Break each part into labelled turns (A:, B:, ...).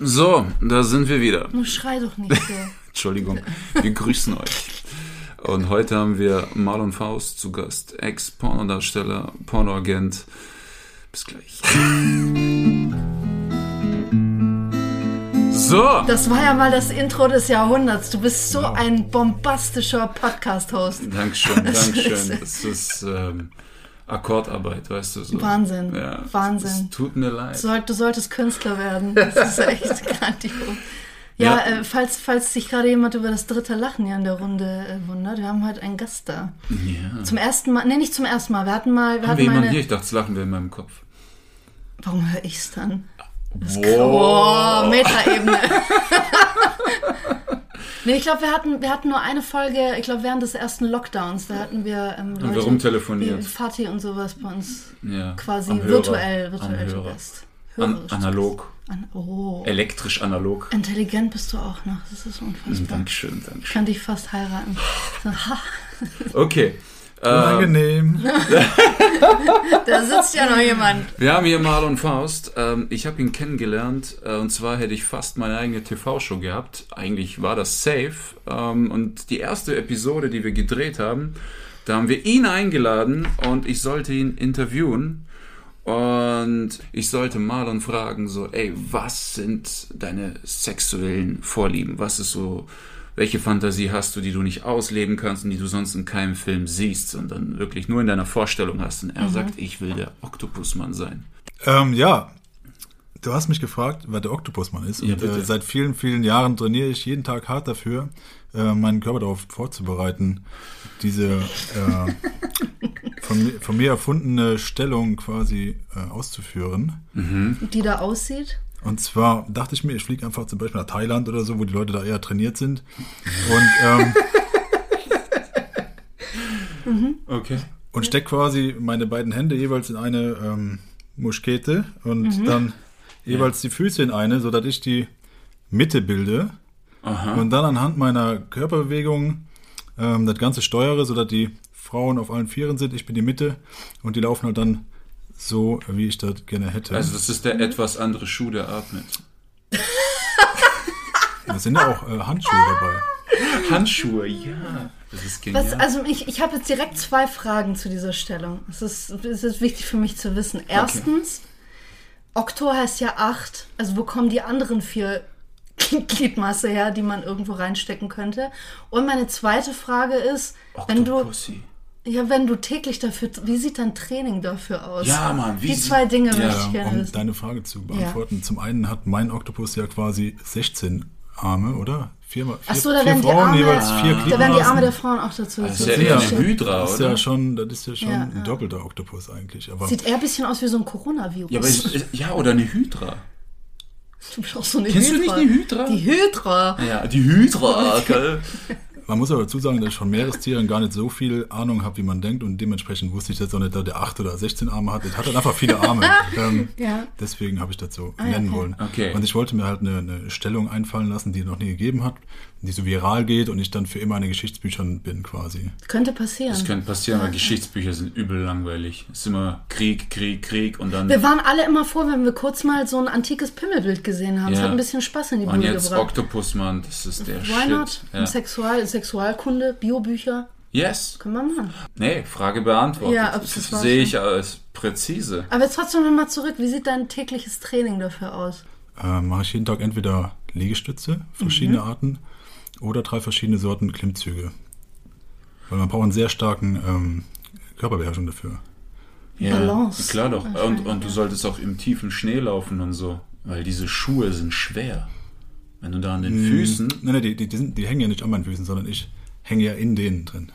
A: So, da sind wir wieder.
B: Nun schrei doch nicht so.
A: Entschuldigung, wir grüßen euch. Und heute haben wir Marlon Faust zu Gast, Ex-Pornodarsteller, Pornoagent. Bis gleich. So,
B: Das war ja mal das Intro des Jahrhunderts. Du bist so ein bombastischer Podcast-Host.
A: Dankeschön, Dankeschön. Das ist ähm, Akkordarbeit, weißt du so.
B: Wahnsinn,
A: Ja,
B: Wahnsinn.
A: Es tut mir leid.
B: Du, soll, du solltest Künstler werden. Das ist echt grandios. Ja,
A: Ja.
B: Äh, falls, falls sich gerade jemand über das dritte Lachen hier in der Runde äh, wundert, wir haben heute einen Gast da.
A: Ja.
B: Zum ersten Mal, nee, nicht zum ersten Mal. Wir hatten mal, wir
A: Haben
B: hatten
A: wir jemanden hier? Ich dachte, das lachen wir in meinem Kopf.
B: Warum höre ich's dann?
A: Wow.
B: Oh, Metaebene. nee, ich glaube, wir hatten, wir hatten nur eine Folge, ich glaube, während des ersten Lockdowns, da hatten wir ähm, Leute,
A: wir rumtelefoniert.
B: wie Fatih und sowas bei uns
A: Ja,
B: quasi virtuell, virtuell zu. Gast.
A: An, analog.
B: An, oh,
A: elektrisch analog.
B: intelligent bist du auch noch, das ist unfassbar.
A: Dankeschön,
B: Ich
A: Dankeschön.
B: kann dich fast heiraten. So, ha,
A: Okay. Ähm,
C: Angenehm.
B: da sitzt ja noch jemand.
A: wir haben hier Marlon Faust. Ähm, ich habe ihn kennengelernt äh, und zwar hätte ich fast meine eigene TV-Show gehabt. Eigentlich war das safe. Ähm, und die erste Episode, die wir gedreht haben, da haben wir ihn eingeladen und ich sollte ihn interviewen. Und ich sollte Marlon fragen, so, ey, was sind deine sexuellen Vorlieben? Was ist so, welche Fantasie hast du, die du nicht ausleben kannst und die du sonst in keinem Film siehst, sondern wirklich nur in deiner Vorstellung hast? Und er sagt, ich will der Oktopusmann sein.
C: Ähm, ja, du hast mich gefragt, wer der Oktopusmann ist.
A: Ja,
C: und äh, seit vielen, vielen Jahren trainiere ich jeden Tag hart dafür, äh, meinen Körper darauf vorzubereiten, diese äh, von, mir- von mir erfundene Stellung quasi äh, auszuführen.
B: Die da aussieht.
C: Und zwar dachte ich mir, ich fliege einfach zum Beispiel nach Thailand oder so, wo die Leute da eher trainiert sind. Und, ähm,
A: Okay.
C: und steck quasi meine beiden Hände jeweils in eine ähm, Muschkete und dann jeweils die Füße in eine, sodass ich die Mitte bilde. Und dann anhand meiner Körperbewegung ähm, das Ganze steuere, sodass die Frauen auf allen Vieren sind, ich bin die Mitte und die laufen halt dann so, wie ich das gerne hätte.
A: Also das ist der etwas andere Schuh, der atmet.
C: da sind ja auch äh, Handschuhe dabei.
A: Handschuhe, ja. Das ist genial.
B: Was, also ich, ich habe jetzt direkt zwei Fragen zu dieser Stellung. Es ist, es ist wichtig für mich zu wissen. Erstens, Okto heißt ja acht. Also wo kommen die anderen vier Gliedmaße her, die man irgendwo reinstecken könnte? Und meine zweite Frage ist, wenn du,
A: Octopussy.
B: Ja, wenn du täglich dafür, wie sieht dein Training dafür aus?
A: Ja, Mann, wie
B: Die zwei Dinge
A: Ja,
B: möchte ich gerne
C: Um
B: wissen.
C: deine Frage zu beantworten. Zum einen hat mein Oktopus ja quasi 16 Arme, oder? Viermal, vier,
B: Ach so, da
C: vier
B: werden die
C: Frauen,
B: Arme,
C: jeweils vier
B: da werden die Arme der Frauen auch dazu.
A: Das ist ja eine Hydra,
C: Das ist
A: oder?
C: ja schon, das ist ja schon
B: Ja,
C: ein
B: ja.
C: doppelter Oktopus eigentlich. Aber
B: Sieht eher ein bisschen aus wie so ein Coronavirus.
A: Ja, aber ist, ja, oder eine Hydra.
B: du bist auch so eine
A: Kennst du
B: Hydra.
A: nicht die Hydra?
B: Die Hydra.
A: Ja, die Hydra, gell?
C: Man muss aber dazu sagen, dass ich von Meerestieren gar nicht so viel Ahnung habe, wie man denkt. Und dementsprechend wusste ich jetzt auch nicht, dass der 8 oder 16 Arme hat. Der hat halt einfach viele Arme. ähm,
B: Ja.
C: Deswegen habe ich das so
B: ja,
C: nennen
B: okay.
C: wollen.
A: Okay.
C: Und ich wollte mir halt eine, eine Stellung einfallen lassen, die es noch nie gegeben hat, die so viral geht und ich dann für immer in den Geschichtsbüchern bin quasi.
B: Könnte passieren.
A: Das könnte passieren, weil Geschichtsbücher sind übel langweilig. Es ist immer Krieg, Krieg, Krieg und dann...
B: Wir waren alle immer froh, wenn wir kurz mal so ein antikes Pimmelbild gesehen haben. Es
A: Ja.
B: hat ein bisschen Spaß in die
A: Und
B: Bude
A: jetzt
B: gebracht.
A: Oktopusmann, das ist der
B: Why
A: Shit.
B: not?
A: Ja.
B: Sexual, Sexualkunde, Biobücher.
A: Yes.
B: Können wir machen.
A: Nee, Frage beantwortet.
B: Ja,
A: das
B: das war's
A: sehe ich als präzise.
B: Aber jetzt trotzdem nochmal zurück. Wie sieht dein tägliches Training dafür aus?
C: Äh, mache ich jeden Tag entweder Liegestütze, verschiedene Arten, oder drei verschiedene Sorten Klimmzüge. Weil man braucht einen sehr starken ähm, Körperbeherrschung dafür.
A: Ja,
B: Balance.
A: Klar doch. Und, und du solltest auch im tiefen Schnee laufen und so. Weil diese Schuhe sind schwer. Wenn du da an den Füßen.
C: Nein, nein, die, die, die, sind, die hängen ja nicht an meinen Füßen, sondern ich hänge ja in denen drin.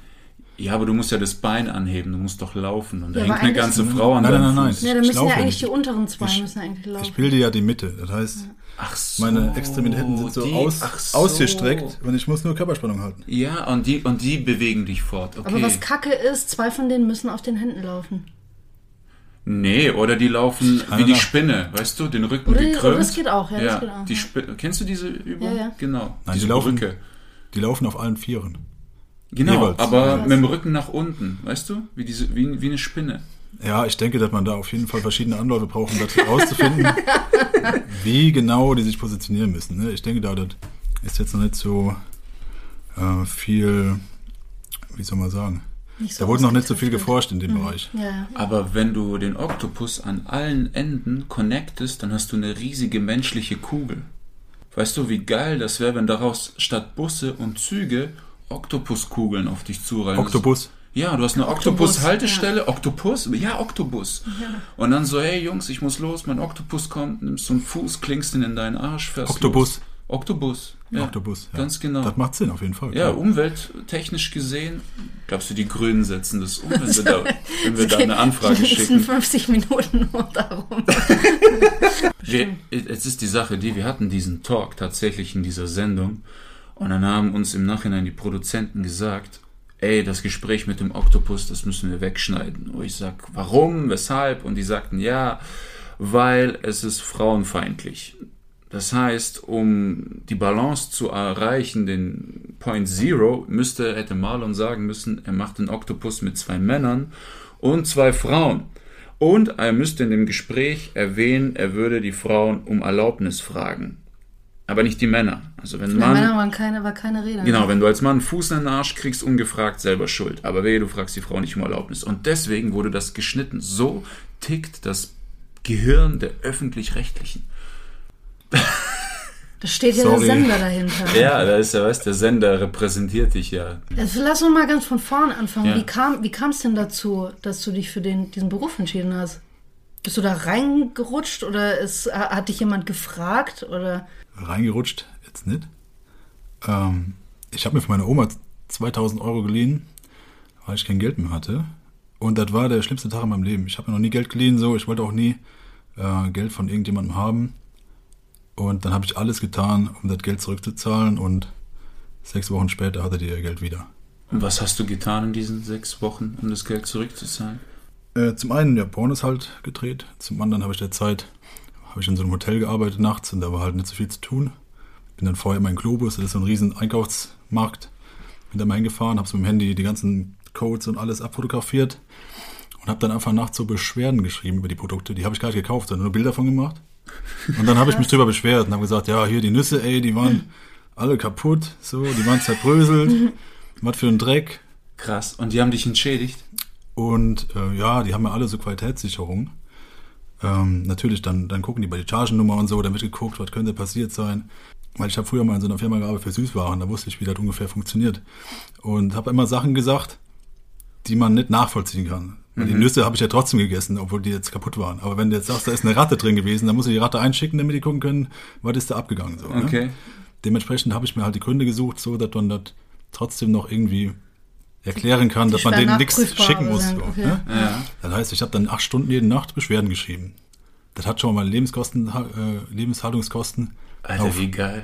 A: Ja, aber du musst ja das Bein anheben, du musst doch laufen. Und da
B: Ja,
A: hängt eine ganze Frau an
C: Nein,
A: deinem
C: nein, nein,
A: Fuß.
C: nein.
B: Ja, dann müssen ja eigentlich
C: nicht.
B: die unteren zwei
C: Ich-
B: müssen eigentlich laufen.
C: Ich bilde ja die Mitte. Das heißt,
A: Ach so.
C: meine Extremitäten sind so
A: die-
C: aus,
A: ach so.
C: ausgestreckt und ich muss nur Körperspannung halten.
A: Ja, und die, und die bewegen dich fort. Okay.
B: Aber was kacke ist, zwei von denen müssen auf den Händen laufen.
A: Nee, oder die laufen wie
C: Einer
A: die
C: nach.
A: Spinne, weißt du, den Rücken
B: Oder die-
A: gekrümmt.
B: oder das geht auch, ja, das geht auch,
A: die
B: ja.
A: Spinne, kennst du diese Übung?
B: Ja, ja.
A: Genau.
C: Nein,
A: diese
C: die laufen-
A: Brücke.
C: Die laufen auf allen Vieren.
A: Genau,
C: jeweils.
A: aber
B: Ja.
A: mit dem Rücken nach unten, weißt du? Wie, diese, wie, wie eine Spinne.
C: Ja, ich denke, dass man da auf jeden Fall verschiedene Anläufe braucht, um das herauszufinden, wie genau die sich positionieren müssen. ne? Ich denke, da das ist jetzt noch nicht so äh, viel, wie soll man sagen,
B: so
C: da wurde noch nicht so viel geforscht in dem Bereich.
B: Ja, ja.
A: Aber wenn du den Oktopus an allen Enden connectest, dann hast du eine riesige menschliche Kugel. Weißt du, wie geil das wäre, wenn daraus statt Busse und Züge Oktopuskugeln auf dich zurollen?
C: Oktopus.
A: Ja, du hast eine
B: Oktopus,
A: Oktopus-Haltestelle, Oktopus, ja, Oktopus. Und dann so, hey Jungs, ich muss los, mein Oktopus kommt, nimmst so einen Fuß, klingst ihn in deinen Arsch, fährst
C: Oktopus.
A: los. Oktopus. Ja,
C: Oktopus. Ja.
A: Ganz genau.
C: Das macht Sinn auf jeden Fall.
A: Ja,
C: klar.
A: umwelttechnisch gesehen, glaubst du, die Grünen setzen das um, wenn wir da, wenn wir da eine Anfrage
B: Die nächsten
A: schicken?
B: 50 Minuten nur darum.
A: Wir, jetzt ist die Sache die, wir hatten diesen Talk tatsächlich in dieser Sendung und dann haben uns im Nachhinein die Produzenten gesagt, ey, das Gespräch mit dem Oktopus, das müssen wir wegschneiden. Und ich sag, warum, weshalb? Und die sagten, ja, weil es ist frauenfeindlich. Das heißt, um die Balance zu erreichen, den Point Zero, müsste, hätte Marlon sagen müssen, er macht den Oktopus mit zwei Männern und zwei Frauen. Und er müsste in dem Gespräch erwähnen, er würde die Frauen um Erlaubnis fragen. Aber nicht die Männer. Also wenn
B: Bei
A: Mann,
B: Männern waren keine, war keine Rede.
A: Genau, wenn du als Mann einen Fuß in den Arsch kriegst, ungefragt selber schuld. Aber wehe, du fragst die Frau nicht um Erlaubnis. Und deswegen wurde das geschnitten. So tickt das Gehirn der Öffentlich-Rechtlichen.
B: Da steht ja
C: Sorry.
B: der Sender dahinter.
A: Ja, da ist ja, weißt der Sender repräsentiert dich ja.
B: Also lass uns mal ganz von vorne anfangen.
A: Ja.
B: Wie kam wie es denn dazu, dass du dich für den, diesen Beruf entschieden hast? Bist du da reingerutscht oder ist, hat dich jemand gefragt? Oder
C: Reingerutscht jetzt nicht. Ähm, ich habe mir von meiner Oma 2000 Euro geliehen, weil ich kein Geld mehr hatte. Und das war der schlimmste Tag in meinem Leben. Ich habe mir noch nie Geld geliehen, so. Ich wollte auch nie äh, Geld von irgendjemandem haben. Und dann habe ich alles getan, um das Geld zurückzuzahlen. Und sechs Wochen später hatte die ihr Geld wieder.
A: Und was hast du getan in diesen sechs Wochen, um das Geld zurückzuzahlen?
C: Äh, zum einen ja Pornos halt gedreht, zum anderen habe ich der Zeit, habe ich in so einem Hotel gearbeitet nachts und da war halt nicht so viel zu tun. Bin dann vorher in Globus, das ist so ein riesen Einkaufsmarkt. Bin da mal hingefahren, habe so mit dem Handy die ganzen Codes und alles abfotografiert und habe dann einfach nachts so Beschwerden geschrieben über die Produkte. Die habe ich gar nicht gekauft, sondern nur Bilder davon gemacht. Und dann habe ich mich drüber beschwert und habe gesagt, ja, hier die Nüsse, ey, die waren alle kaputt, so, die waren zerbröselt. Was für ein Dreck.
A: Krass. Und die haben dich entschädigt?
C: Und äh, ja, die haben ja alle so Qualitätssicherung. Ähm, natürlich, dann, dann gucken die bei die Chargennummer und so, dann wird geguckt, was könnte passiert sein. Weil ich habe früher mal in so einer Firma gearbeitet für Süßwaren, da wusste ich, wie das ungefähr funktioniert. Und habe immer Sachen gesagt, die man nicht nachvollziehen kann. Weil die Nüsse habe ich ja trotzdem gegessen, obwohl die jetzt kaputt waren. Aber wenn du jetzt sagst, da ist eine Ratte drin gewesen, dann muss ich die Ratte einschicken, damit die gucken können, was ist da abgegangen. So, ne?
A: Okay.
C: Dementsprechend habe ich mir halt die Gründe gesucht, so dass man das trotzdem noch irgendwie erklären kann, dass man denen nichts schicken muss.
B: sind, okay.
C: ne?
A: Ja.
C: Das heißt, ich habe dann acht Stunden jede Nacht Beschwerden geschrieben. Das hat schon mal meine Lebenskosten, äh, Lebenshaltungskosten
A: Alter,
C: auf
A: wie geil.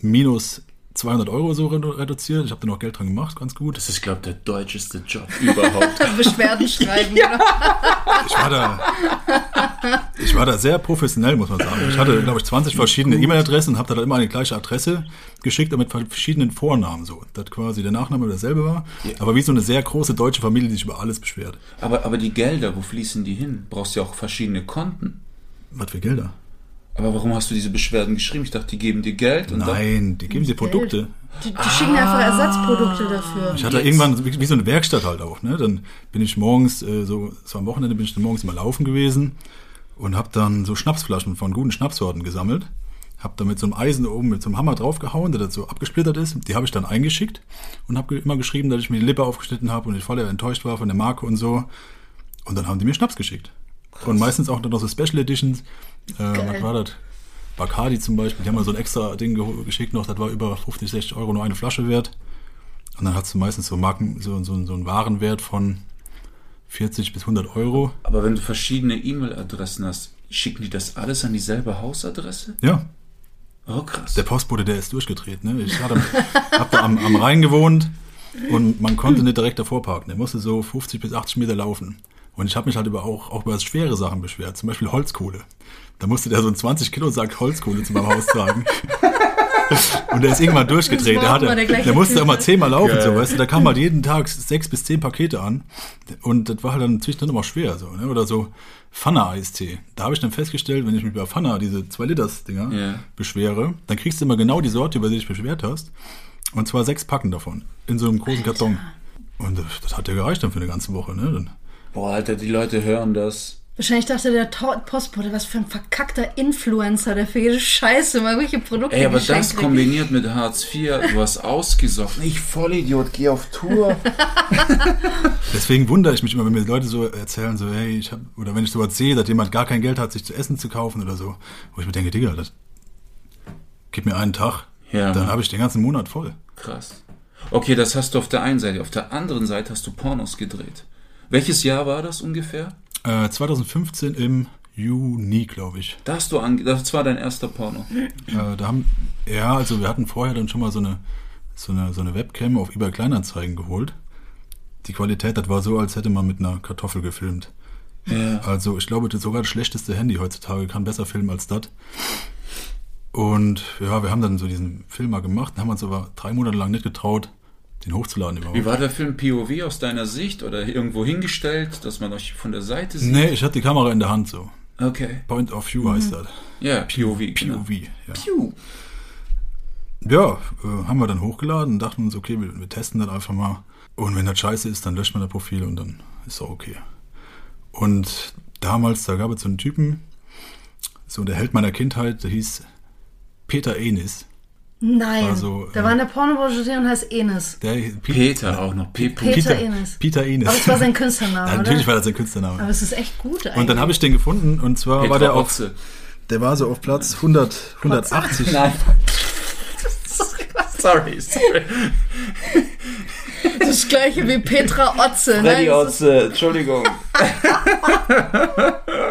C: minus 200 Euro so redu- reduziert. Ich habe dann auch Geld dran gemacht, ganz gut.
A: Das ist, glaube ich, der deutscheste Job überhaupt.
B: Beschwerden schreiben? genau.
C: Ich war da, ich war da sehr professionell, muss man sagen. Ich hatte, glaube ich, 20 verschiedene E-Mail-Adressen und habe da dann immer eine gleiche Adresse geschickt, aber mit verschiedenen Vornamen so. Dass quasi der Nachname derselbe war. Aber wie so eine sehr große deutsche Familie, die sich über alles beschwert.
A: aber, aber die Gelder, wo fließen die hin? Brauchst ja auch verschiedene Konten.
C: Was für Gelder?
A: Aber warum hast du diese Beschwerden geschrieben? Ich dachte, die geben dir Geld.
C: Nein, die geben dir Produkte.
B: Die, die schicken einfach Ersatzprodukte dafür.
C: Ich hatte irgendwann wie, wie so eine Werkstatt halt auch. Ne? Dann bin ich morgens, äh, so, so am Wochenende bin ich dann morgens mal laufen gewesen und habe dann so Schnapsflaschen von guten Schnapssorten gesammelt. Hab da mit so einem Eisen oben mit so einem Hammer draufgehauen, der das so abgesplittert ist. Die habe ich dann eingeschickt und habe immer geschrieben, dass ich mir die Lippe aufgeschnitten habe und ich voll enttäuscht war von der Marke und so. Und dann haben die mir Schnaps geschickt. Und meistens auch dann noch so Special Editions. Äh, was war das? Bacardi zum Beispiel, die haben mal so ein extra Ding geschickt noch, das war über 50, 60 Euro nur eine Flasche wert. Und dann hast du meistens so Marken, so, so, so einen Warenwert von 40 bis 100 Euro.
A: Aber wenn du verschiedene E-Mail-Adressen hast, schicken die das alles an dieselbe Hausadresse?
C: Ja,
A: Oh, krass.
C: der Postbote, der ist durchgedreht. Ne? Ich hatte, hab da am, am Rhein gewohnt und man konnte nicht direkt davor parken. Der musste so 50 bis 80 Meter laufen. Und ich habe mich halt über auch, auch über schwere Sachen beschwert, zum Beispiel Holzkohle. Da musste der so einen 20 Kilo Sack Holzkohle zu meinem Haus tragen. Und der ist irgendwann durchgedreht. Der, hatte,
B: der
C: der musste mal
B: ne?
C: zehnmal laufen,
A: Geil.
C: so, weißt du. Da kam halt jeden Tag sechs bis zehn Pakete an. Und das war halt dann zwischendrin immer schwer, so, ne? Oder so Pfanne-Eistee. Da habe ich dann festgestellt, wenn ich mich bei Pfanne, diese 2-Liters-Dinger,
A: Ja.
C: beschwere, dann kriegst du immer genau die Sorte, über die du dich beschwert hast. Und zwar sechs Packen davon. In so einem großen Karton. Und das, das hat ja gereicht dann für eine ganze Woche, ne? Dann,
A: Boah, Alter, die Leute hören das.
B: Wahrscheinlich dachte der Postbote, was für ein verkackter Influencer, der für jede Scheiße mal welche Produkte
A: Ey, aber das
B: kriegt.
A: kombiniert mit Hartz IV, du hast ausgesoffen. Ich Vollidiot, geh auf Tour.
C: Deswegen wundere ich mich immer, wenn mir Leute so erzählen, so, hey, ich hab, oder wenn ich sowas sehe, dass jemand gar kein Geld hat, sich zu essen zu kaufen oder so, wo ich mir denke, Digga, das, gib mir einen Tag,
A: Ja,
C: dann habe ich den ganzen Monat voll.
A: Krass. Okay, das hast du auf der einen Seite. Auf der anderen Seite hast du Pornos gedreht. Welches Jahr war das ungefähr?
C: Äh, 2015 im Juni, glaube ich.
A: Da hast du ange das war dein erster Porno.
C: Äh, da haben, ja, also wir hatten vorher dann schon mal so eine, so eine, so eine Webcam auf eBay Kleinanzeigen geholt. Die Qualität, das war so, als hätte man mit einer Kartoffel gefilmt.
A: Ja.
C: Also ich glaube, das sogar das schlechteste Handy heutzutage kann besser filmen als das. Und ja, wir haben dann so diesen Film mal gemacht, haben uns aber drei Monate lang nicht getraut, den hochzuladen überhaupt.
A: Wie war der Film POV aus deiner Sicht oder irgendwo hingestellt, dass man euch von der Seite sieht?
C: Nee, ich hatte die Kamera in der Hand so.
A: Okay.
C: Point of View heißt das.
A: Ja, POV. genau.
C: POV, ja.
A: Piu.
C: Ja, äh, haben wir dann hochgeladen und dachten uns, okay, wir, wir testen das einfach mal. Und wenn das scheiße ist, dann löscht man das Profil und dann ist auch okay. Und damals, da gab es so einen Typen, so der Held meiner Kindheit, der hieß Peter Enis.
B: Nein,
C: Also,
B: der
C: äh,
B: war in der Pornobranche und heißt Enes.
C: Der, Pe-
A: Peter auch noch. P.
B: Peter,
C: Peter
B: Enes.
C: Peter Enis.
B: Aber es war sein Künstlername,
C: Ja, natürlich
B: oder?
C: war das sein Künstlername.
B: Aber es ist echt gut eigentlich.
C: Und dann habe ich den gefunden und zwar
A: Petra
C: war der auf,
A: Otze.
C: der war so auf Platz 100, 180.
A: Nein. sorry, sorry.
B: das gleiche wie Petra Otze.
A: Freddy
B: ne? Das ist-
A: Otze, Entschuldigung.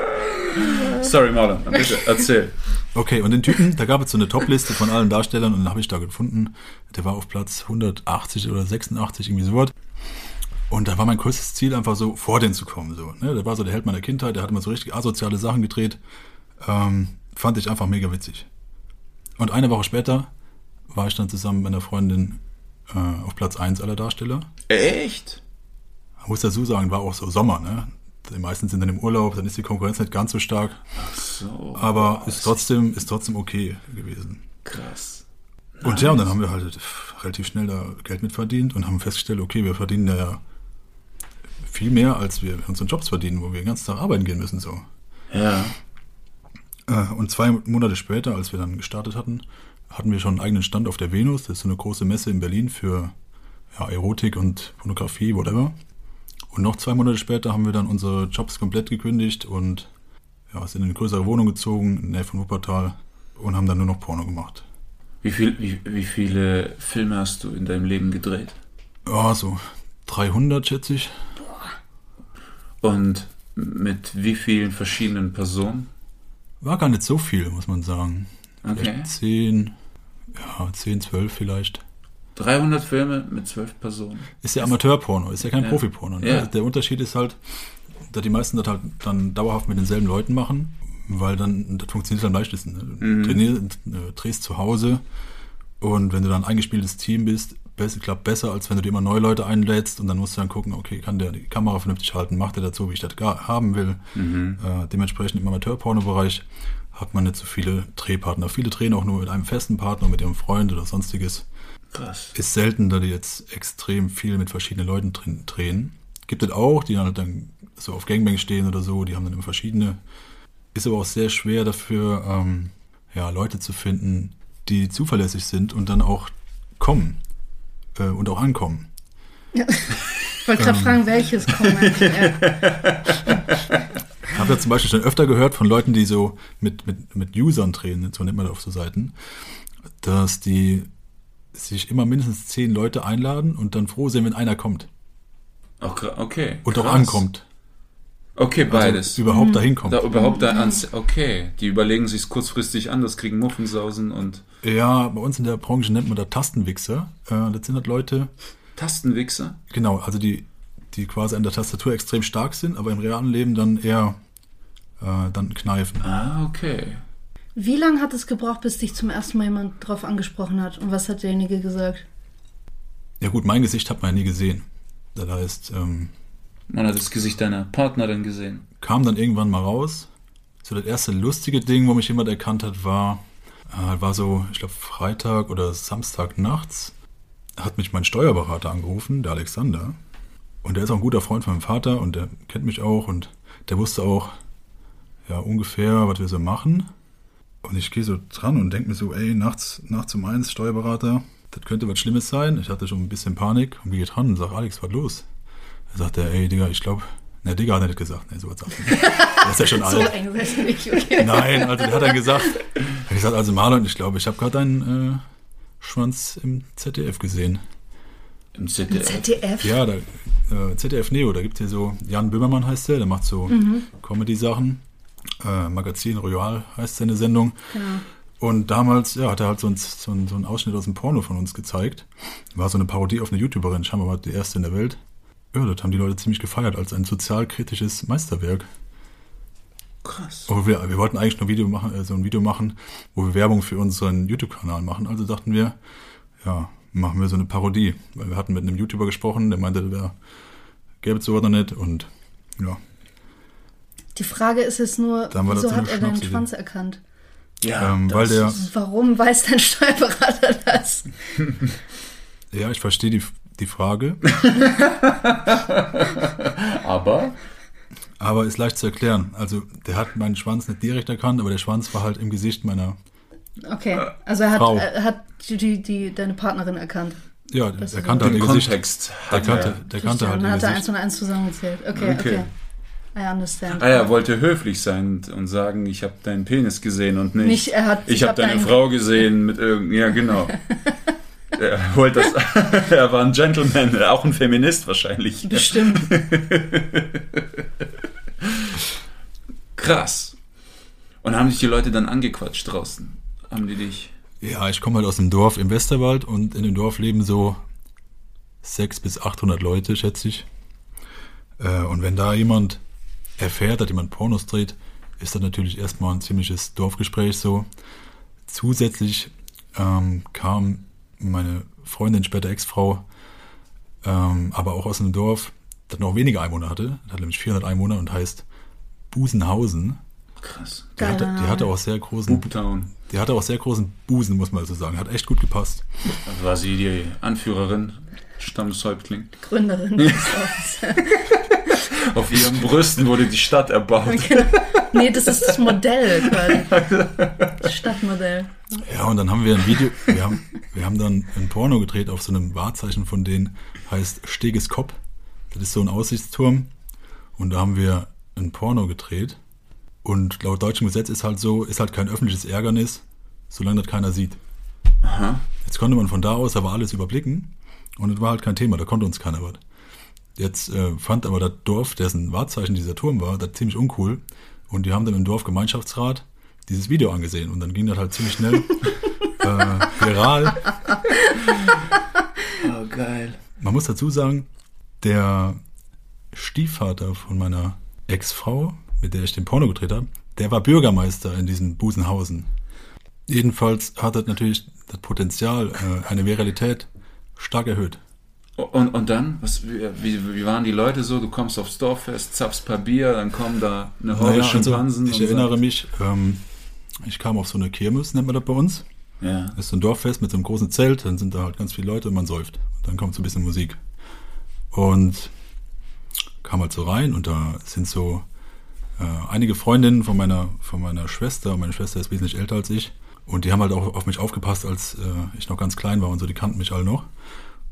A: sorry, Marlon, bitte, erzähl.
C: Okay, und den Typen, da gab es so eine Topliste von allen Darstellern und den habe ich da gefunden. Der war auf Platz 180 oder 86, irgendwie sowas. Und da war mein größtes Ziel einfach so, vor den zu kommen. So, ne? Der war so der Held meiner Kindheit, der hat immer so richtig asoziale Sachen gedreht. Ähm, fand ich einfach mega witzig. Und eine Woche später war ich dann zusammen mit einer Freundin äh, auf Platz 1 aller Darsteller.
A: Echt?
C: Man muss dazu sagen, war auch so Sommer, ne? Die meisten sind dann im Urlaub, dann ist die Konkurrenz nicht ganz so stark.
A: So.
C: Aber ist trotzdem, ist trotzdem okay gewesen.
A: krass.
C: Und ja, und dann haben wir halt relativ schnell da Geld mit verdient und haben festgestellt, okay, wir verdienen ja viel mehr, als wir unseren Jobs verdienen, wo wir den ganzen Tag arbeiten gehen müssen. so.
A: Ja.
C: Äh, Und zwei Monate später, als wir dann gestartet hatten, hatten wir schon einen eigenen Stand auf der Venus. Das ist so eine große Messe in Berlin für ja, Erotik und Pornografie, whatever. Und noch zwei Monate später haben wir dann unsere Jobs komplett gekündigt und ja, sind in eine größere Wohnung gezogen, in der Nähe von Wuppertal und haben dann nur noch Porno gemacht.
A: Wie, viel, wie, wie viele Filme hast du in deinem Leben gedreht?
C: Ja, so 300 schätze ich.
A: Und mit wie vielen verschiedenen Personen?
C: War gar nicht so viel, muss man sagen.
A: Okay.
C: Vielleicht 10, ja, 10, 12 vielleicht.
A: 300 Filme mit 12 Personen.
C: Ist ja Amateurporno, ist ja kein
A: Ja.
C: Profiporno. Ne?
A: Ja.
C: Der Unterschied ist halt, dass die meisten das halt dann dauerhaft mit denselben Leuten machen, weil dann, das funktioniert am leichtesten. Ne? Du
A: Mhm.
C: trainierst, äh, drehst zu Hause und wenn du dann ein eingespieltes Team bist, besser, klappt besser, als wenn du dir immer neue Leute einlädst und dann musst du dann gucken, okay, kann der die Kamera vernünftig halten, macht er so, wie ich das gar haben will.
A: Mhm.
C: Äh, dementsprechend im Amateurporno-Bereich hat man nicht so viele Drehpartner. Viele drehen auch nur mit einem festen Partner, mit ihrem Freund oder sonstiges
A: Krass.
C: ist selten, da die jetzt extrem viel mit verschiedenen Leuten drin, drehen. Gibt es auch, die dann halt dann so auf Gangbang stehen oder so, die haben dann immer verschiedene. Ist aber auch sehr schwer dafür, ähm, ja, Leute zu finden, die zuverlässig sind und dann auch kommen äh, und auch ankommen.
B: Ich wollte gerade fragen, welches Comment. ja.
C: Ich habe ja zum Beispiel schon öfter gehört von Leuten, die so mit, mit, mit Usern drehen, so nennt man das auf so Seiten, dass die sich immer mindestens zehn Leute einladen und dann froh sind, wenn einer kommt.
A: Auch gra- okay.
C: Und auch
A: krass.
C: ankommt.
A: Okay,
C: Also
A: beides.
C: überhaupt dahin kommt.
A: da, überhaupt da ans. Okay. Die überlegen sich kurzfristig anders, kriegen Muffensausen und
C: Ja, bei uns in der Branche nennt man das Tastenwichser. Äh, das sind halt Leute,
A: Tastenwichser.
C: genau, also die, die quasi an der Tastatur extrem stark sind, aber im realen Leben dann eher äh, dann kneifen.
A: Ah, okay.
B: Wie lange hat es gebraucht, bis dich zum ersten Mal jemand drauf angesprochen hat? Und was hat derjenige gesagt?
C: Ja gut, mein Gesicht hat man ja nie gesehen. Das heißt, ähm,
A: Man hat das Gesicht deiner Partnerin gesehen.
C: kam dann irgendwann mal raus. So das erste lustige Ding, wo mich jemand erkannt hat, war, äh, war so, ich glaube, Freitag oder Samstag nachts. Hat mich mein Steuerberater angerufen, der Alexander. Und der ist auch ein guter Freund von meinem Vater und der kennt mich auch und der wusste auch, ja, ungefähr, was wir so machen. Und ich gehe so dran und denke mir so, ey, nachts, nachts um eins, Steuerberater, das könnte was Schlimmes sein. Ich hatte schon ein bisschen Panik und gehe dran und sage, Alex, was los? Da sagt er, ey, Digga, ich glaube, ne, Digga hat er nicht gesagt. Ne, so was sagt er nicht. Der ist ja schon
B: So
C: alt.
B: einseitig, okay.
C: Nein, also der hat dann gesagt, er hat gesagt, also Marlon, ich glaube, ich habe gerade deinen äh, Schwanz im ZDF gesehen.
A: Im ZDF.
B: ZDF?
C: Ja, da, äh, ZDF Neo, da gibt es hier so, Jan Böhmermann heißt der, der macht so Comedy-Sachen. Äh, Magazin Royal heißt seine Sendung.
B: Genau.
C: Und damals, ja, hat er halt so, ein, so, ein, so einen Ausschnitt aus dem Porno von uns gezeigt. War so eine Parodie auf eine YouTuberin, scheinbar war die erste in der Welt. Ja, das haben die Leute ziemlich gefeiert als ein sozialkritisches Meisterwerk.
A: Krass.
C: Aber wir, wir wollten eigentlich nur Video machen, äh, so ein Video machen, wo wir Werbung für unseren YouTube-Kanal machen. Also dachten wir, ja, machen wir so eine Parodie. Weil wir hatten mit einem YouTuber gesprochen, der meinte, der gäbe es sowas noch nicht. Und ja,
B: Die Frage ist jetzt nur,
C: Dann
B: wieso
C: so
B: hat er deinen. Schwanz erkannt?
A: Ja,
C: ähm,
A: das
C: weil der,
A: ist-
B: Warum weiß dein Steuerberater das?
C: ja, ich verstehe die, die Frage,
A: Aber.
C: aber ist leicht zu erklären. Also, der hat meinen Schwanz nicht direkt erkannt, aber der Schwanz war halt im Gesicht meiner,
B: Okay, also er hat,
C: Frau.
B: er hat die, die, die, deine Partnerin erkannt.
C: ja,
B: Das ist
C: kannte halt
A: Den
C: ihr Gesicht.
A: Kontext. Hat
C: kannte,
A: er.
C: der kannte halt
B: Dann
C: ihr
B: hat er eins
C: Gesicht.
B: und eins zusammengezählt. Okay, okay.
A: Okay.
B: I understand.
A: Ah, er wollte höflich sein und sagen, ich habe deinen Penis gesehen und nicht.
B: Nicht, er hat-
A: ich
B: ich
A: habe
B: hab
A: deine
B: deinen-
A: Frau gesehen mit irgend. Ja, genau. er wollte das. er war ein Gentleman, auch ein Feminist wahrscheinlich.
B: Bestimmt.
A: Krass. Und haben dich die Leute dann angequatscht draußen? Haben die dich.
C: Ja, ich komme halt aus dem Dorf im Westerwald und in dem Dorf leben so 600 bis 800 Leute, schätze ich. Äh, Und wenn da jemand erfährt, dass jemand Pornos dreht, ist das natürlich erstmal ein ziemliches Dorfgespräch so. Zusätzlich ähm, kam meine Freundin, später Ex-Frau, ähm, aber auch aus einem Dorf, das noch weniger Einwohner hatte. Das hat nämlich 400 Einwohner und heißt Busenhausen.
A: Krass.
C: Die hatte, die hatte auch sehr großen,
A: Booptown.
C: die hatte auch sehr großen Busen, muss man so sagen. Hat echt gut gepasst.
A: War sie die Anführerin? Stammeshäuptling.
B: Gründerin des.
A: Auf ihren Brüsten wurde die Stadt erbaut.
B: Nee, das ist das Modell quasi. Das Stadtmodell.
C: Ja, und dann haben wir ein Video, wir haben, wir haben dann ein Porno gedreht auf so einem Wahrzeichen von denen, heißt Steges Kopp. Das ist so ein Aussichtsturm. Und da haben wir ein Porno gedreht. Und laut deutschem Gesetz ist halt so, ist halt kein öffentliches Ärgernis, solange das keiner sieht.
A: Aha.
C: Jetzt konnte man von da aus aber alles überblicken. Und es war halt kein Thema, da konnte uns keiner was. Jetzt äh, fand aber das Dorf, dessen Wahrzeichen dieser Turm war, das ziemlich uncool. Und die haben dann im Dorfgemeinschaftsrat dieses Video angesehen. Und dann ging das halt ziemlich schnell äh, viral.
A: Oh, geil.
C: Man muss dazu sagen, der Stiefvater von meiner Ex-Frau, mit der ich den Porno gedreht habe, der war Bürgermeister in diesem Busenhausen. Jedenfalls hat das natürlich das Potenzial, äh, eine Viralität stark erhöht.
A: Und, und dann? Was, wie, wie, waren die Leute so? Du kommst aufs Dorffest, zapfst paar Bier, dann kommen da eine Horde
C: Naja, also,
A: Schimpansen.
C: ich
A: und
C: erinnere
A: sagt-
C: mich, ähm, ich kam auf so eine Kirmes, nennt man das bei uns.
A: Ja.
C: Das ist so ein Dorffest mit so einem großen Zelt, dann sind da halt ganz viele Leute und man säuft. Und dann kommt so ein bisschen Musik. Und kam halt so rein und da sind so äh, einige Freundinnen von meiner, von meiner Schwester, und meine Schwester ist wesentlich älter als ich. Und die haben halt auch auf mich aufgepasst, als äh, ich noch ganz klein war und so, die kannten mich alle noch.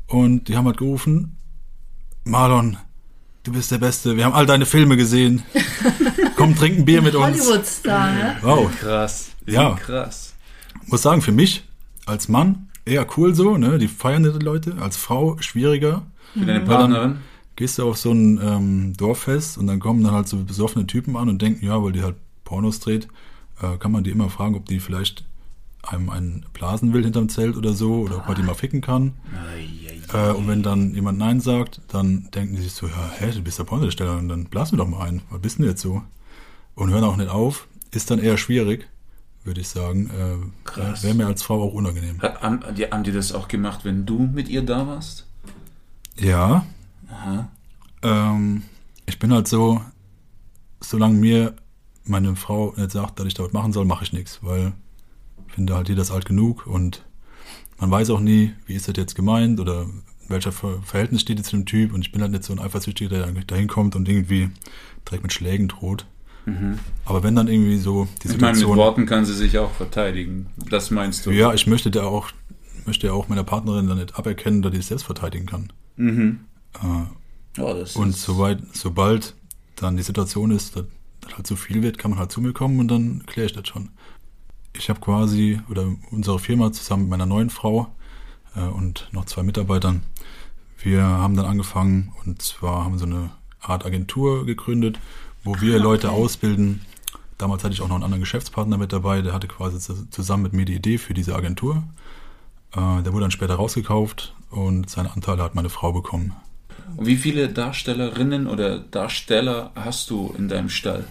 C: Und die haben halt gerufen, Marlon, du bist der Beste, wir haben all deine Filme gesehen. Komm, trink ein Bier mit uns.
B: Hollywood-Star, ne?
C: Wow.
A: Krass.
C: Ja.
A: Krass.
C: muss sagen, für mich als Mann eher cool so, ne? Die feiern die Leute. Als Frau schwieriger.
A: Für deine
C: dann
A: Partnerin?
C: gehst du auf so ein ähm, Dorffest und dann kommen dann halt so besoffene Typen an und denken, ja, weil die halt Pornos dreht, äh, kann man die immer fragen, ob die vielleicht einem einen blasen will hinterm Zelt oder so oder ob man die mal ficken kann. Äh, und wenn dann jemand Nein sagt, dann denken die sich so, ja, hä, du bist der Pornodarsteller und dann blasen wir doch mal ein. Was bist denn du jetzt so? Und hören auch nicht auf. Ist dann eher schwierig, würde ich sagen. Äh,
A: Krass.
C: Wäre mir als Frau auch unangenehm.
A: Hat, haben, die, haben die das auch gemacht, wenn du mit ihr da warst?
C: Ja. Ähm, ich bin halt so, solange mir meine Frau nicht sagt, dass ich damit machen soll, mache ich nichts, weil ich finde halt jeder ist alt genug und man weiß auch nie, wie ist das jetzt gemeint oder in welcher Ver Verhältnis steht jetzt zu dem Typ und ich bin halt nicht so ein Eifersüchtiger, der dann dahin kommt und irgendwie direkt mit Schlägen droht. Aber wenn dann irgendwie so die
A: Mhm. Ich meine, mit
C: Situation...
A: Worten kann sie sich auch verteidigen. Das meinst du?
C: ja, ich möchte da auch, möchte ja auch meiner Partnerin dann nicht aberkennen, dass ich es selbst verteidigen kann.
A: Ja, das
C: Und
A: ist,
C: soweit, sobald dann die Situation ist, dass das halt zu viel wird, kann man halt zu mir kommen und dann kläre ich das schon. Ich habe quasi, oder unsere Firma zusammen mit meiner neuen Frau äh, und noch zwei Mitarbeitern, wir haben dann angefangen und zwar haben wir so eine Art Agentur gegründet, wo wir Leute ausbilden. Damals hatte ich auch noch einen anderen Geschäftspartner mit dabei, der hatte quasi zu- zusammen mit mir die Idee für diese Agentur. Äh, der wurde dann später rausgekauft und seine Anteile hat meine Frau bekommen.
A: Wie viele Darstellerinnen oder Darsteller hast du in deinem Stall?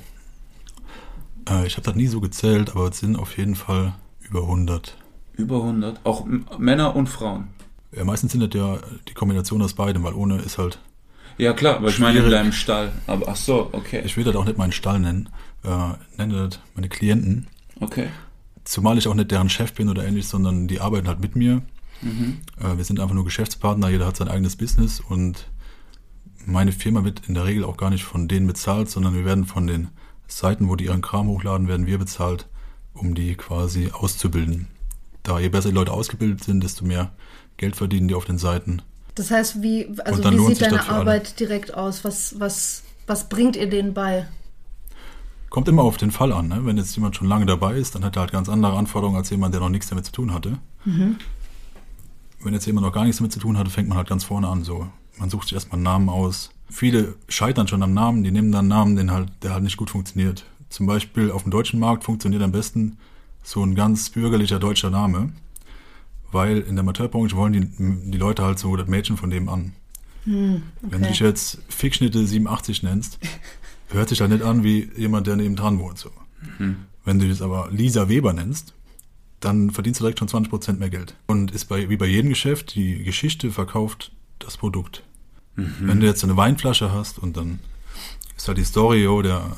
C: Äh, ich habe das nie so gezählt, aber es sind auf jeden Fall über 100.
A: Über 100? Auch M- Männer und Frauen?
C: Ja, meistens sind das ja die Kombination aus beidem, weil ohne ist halt.
A: Ja, klar, aber ich meine in deinem Stall. Aber ach so, okay.
C: Ich will das auch nicht meinen Stall nennen, äh, nenne das meine Klienten.
A: Okay.
C: Zumal ich auch nicht deren Chef bin oder ähnlich, sondern die arbeiten halt mit mir. Äh, wir sind einfach nur Geschäftspartner, jeder hat sein eigenes Business und meine Firma wird in der Regel auch gar nicht von denen bezahlt, sondern wir werden von den Seiten, wo die ihren Kram hochladen, werden wir bezahlt, um die quasi auszubilden. Da je besser die Leute ausgebildet sind, desto mehr Geld verdienen die auf den Seiten.
B: Das heißt, wie, also wie sieht deine
C: für alle.
B: Arbeit direkt aus? Was, was, was bringt ihr denen bei?
C: Kommt immer auf den Fall an. Ne? Wenn jetzt jemand schon lange dabei ist, dann hat er halt ganz andere Anforderungen als jemand, der noch nichts damit zu tun hatte. Wenn jetzt jemand noch gar nichts damit zu tun hatte, fängt man halt ganz vorne an. So, man sucht sich erstmal einen Namen aus. Viele scheitern schon am Namen, die nehmen dann einen Namen, den halt, der halt nicht gut funktioniert. Zum Beispiel auf dem deutschen Markt funktioniert am besten so ein ganz bürgerlicher deutscher Name, weil in der Amateurbranche wollen die, die Leute halt so das Mädchen von dem an. Wenn du dich jetzt Fickschnitte 87 nennst, hört sich halt nicht an wie jemand, der neben dran wohnt. So. Wenn du das aber Lisa Weber nennst, dann verdienst du direkt schon 20% mehr Geld. Und ist bei, wie bei jedem Geschäft, die Geschichte verkauft das Produkt. Wenn du jetzt so eine Weinflasche hast und dann ist halt die Story, oh, der,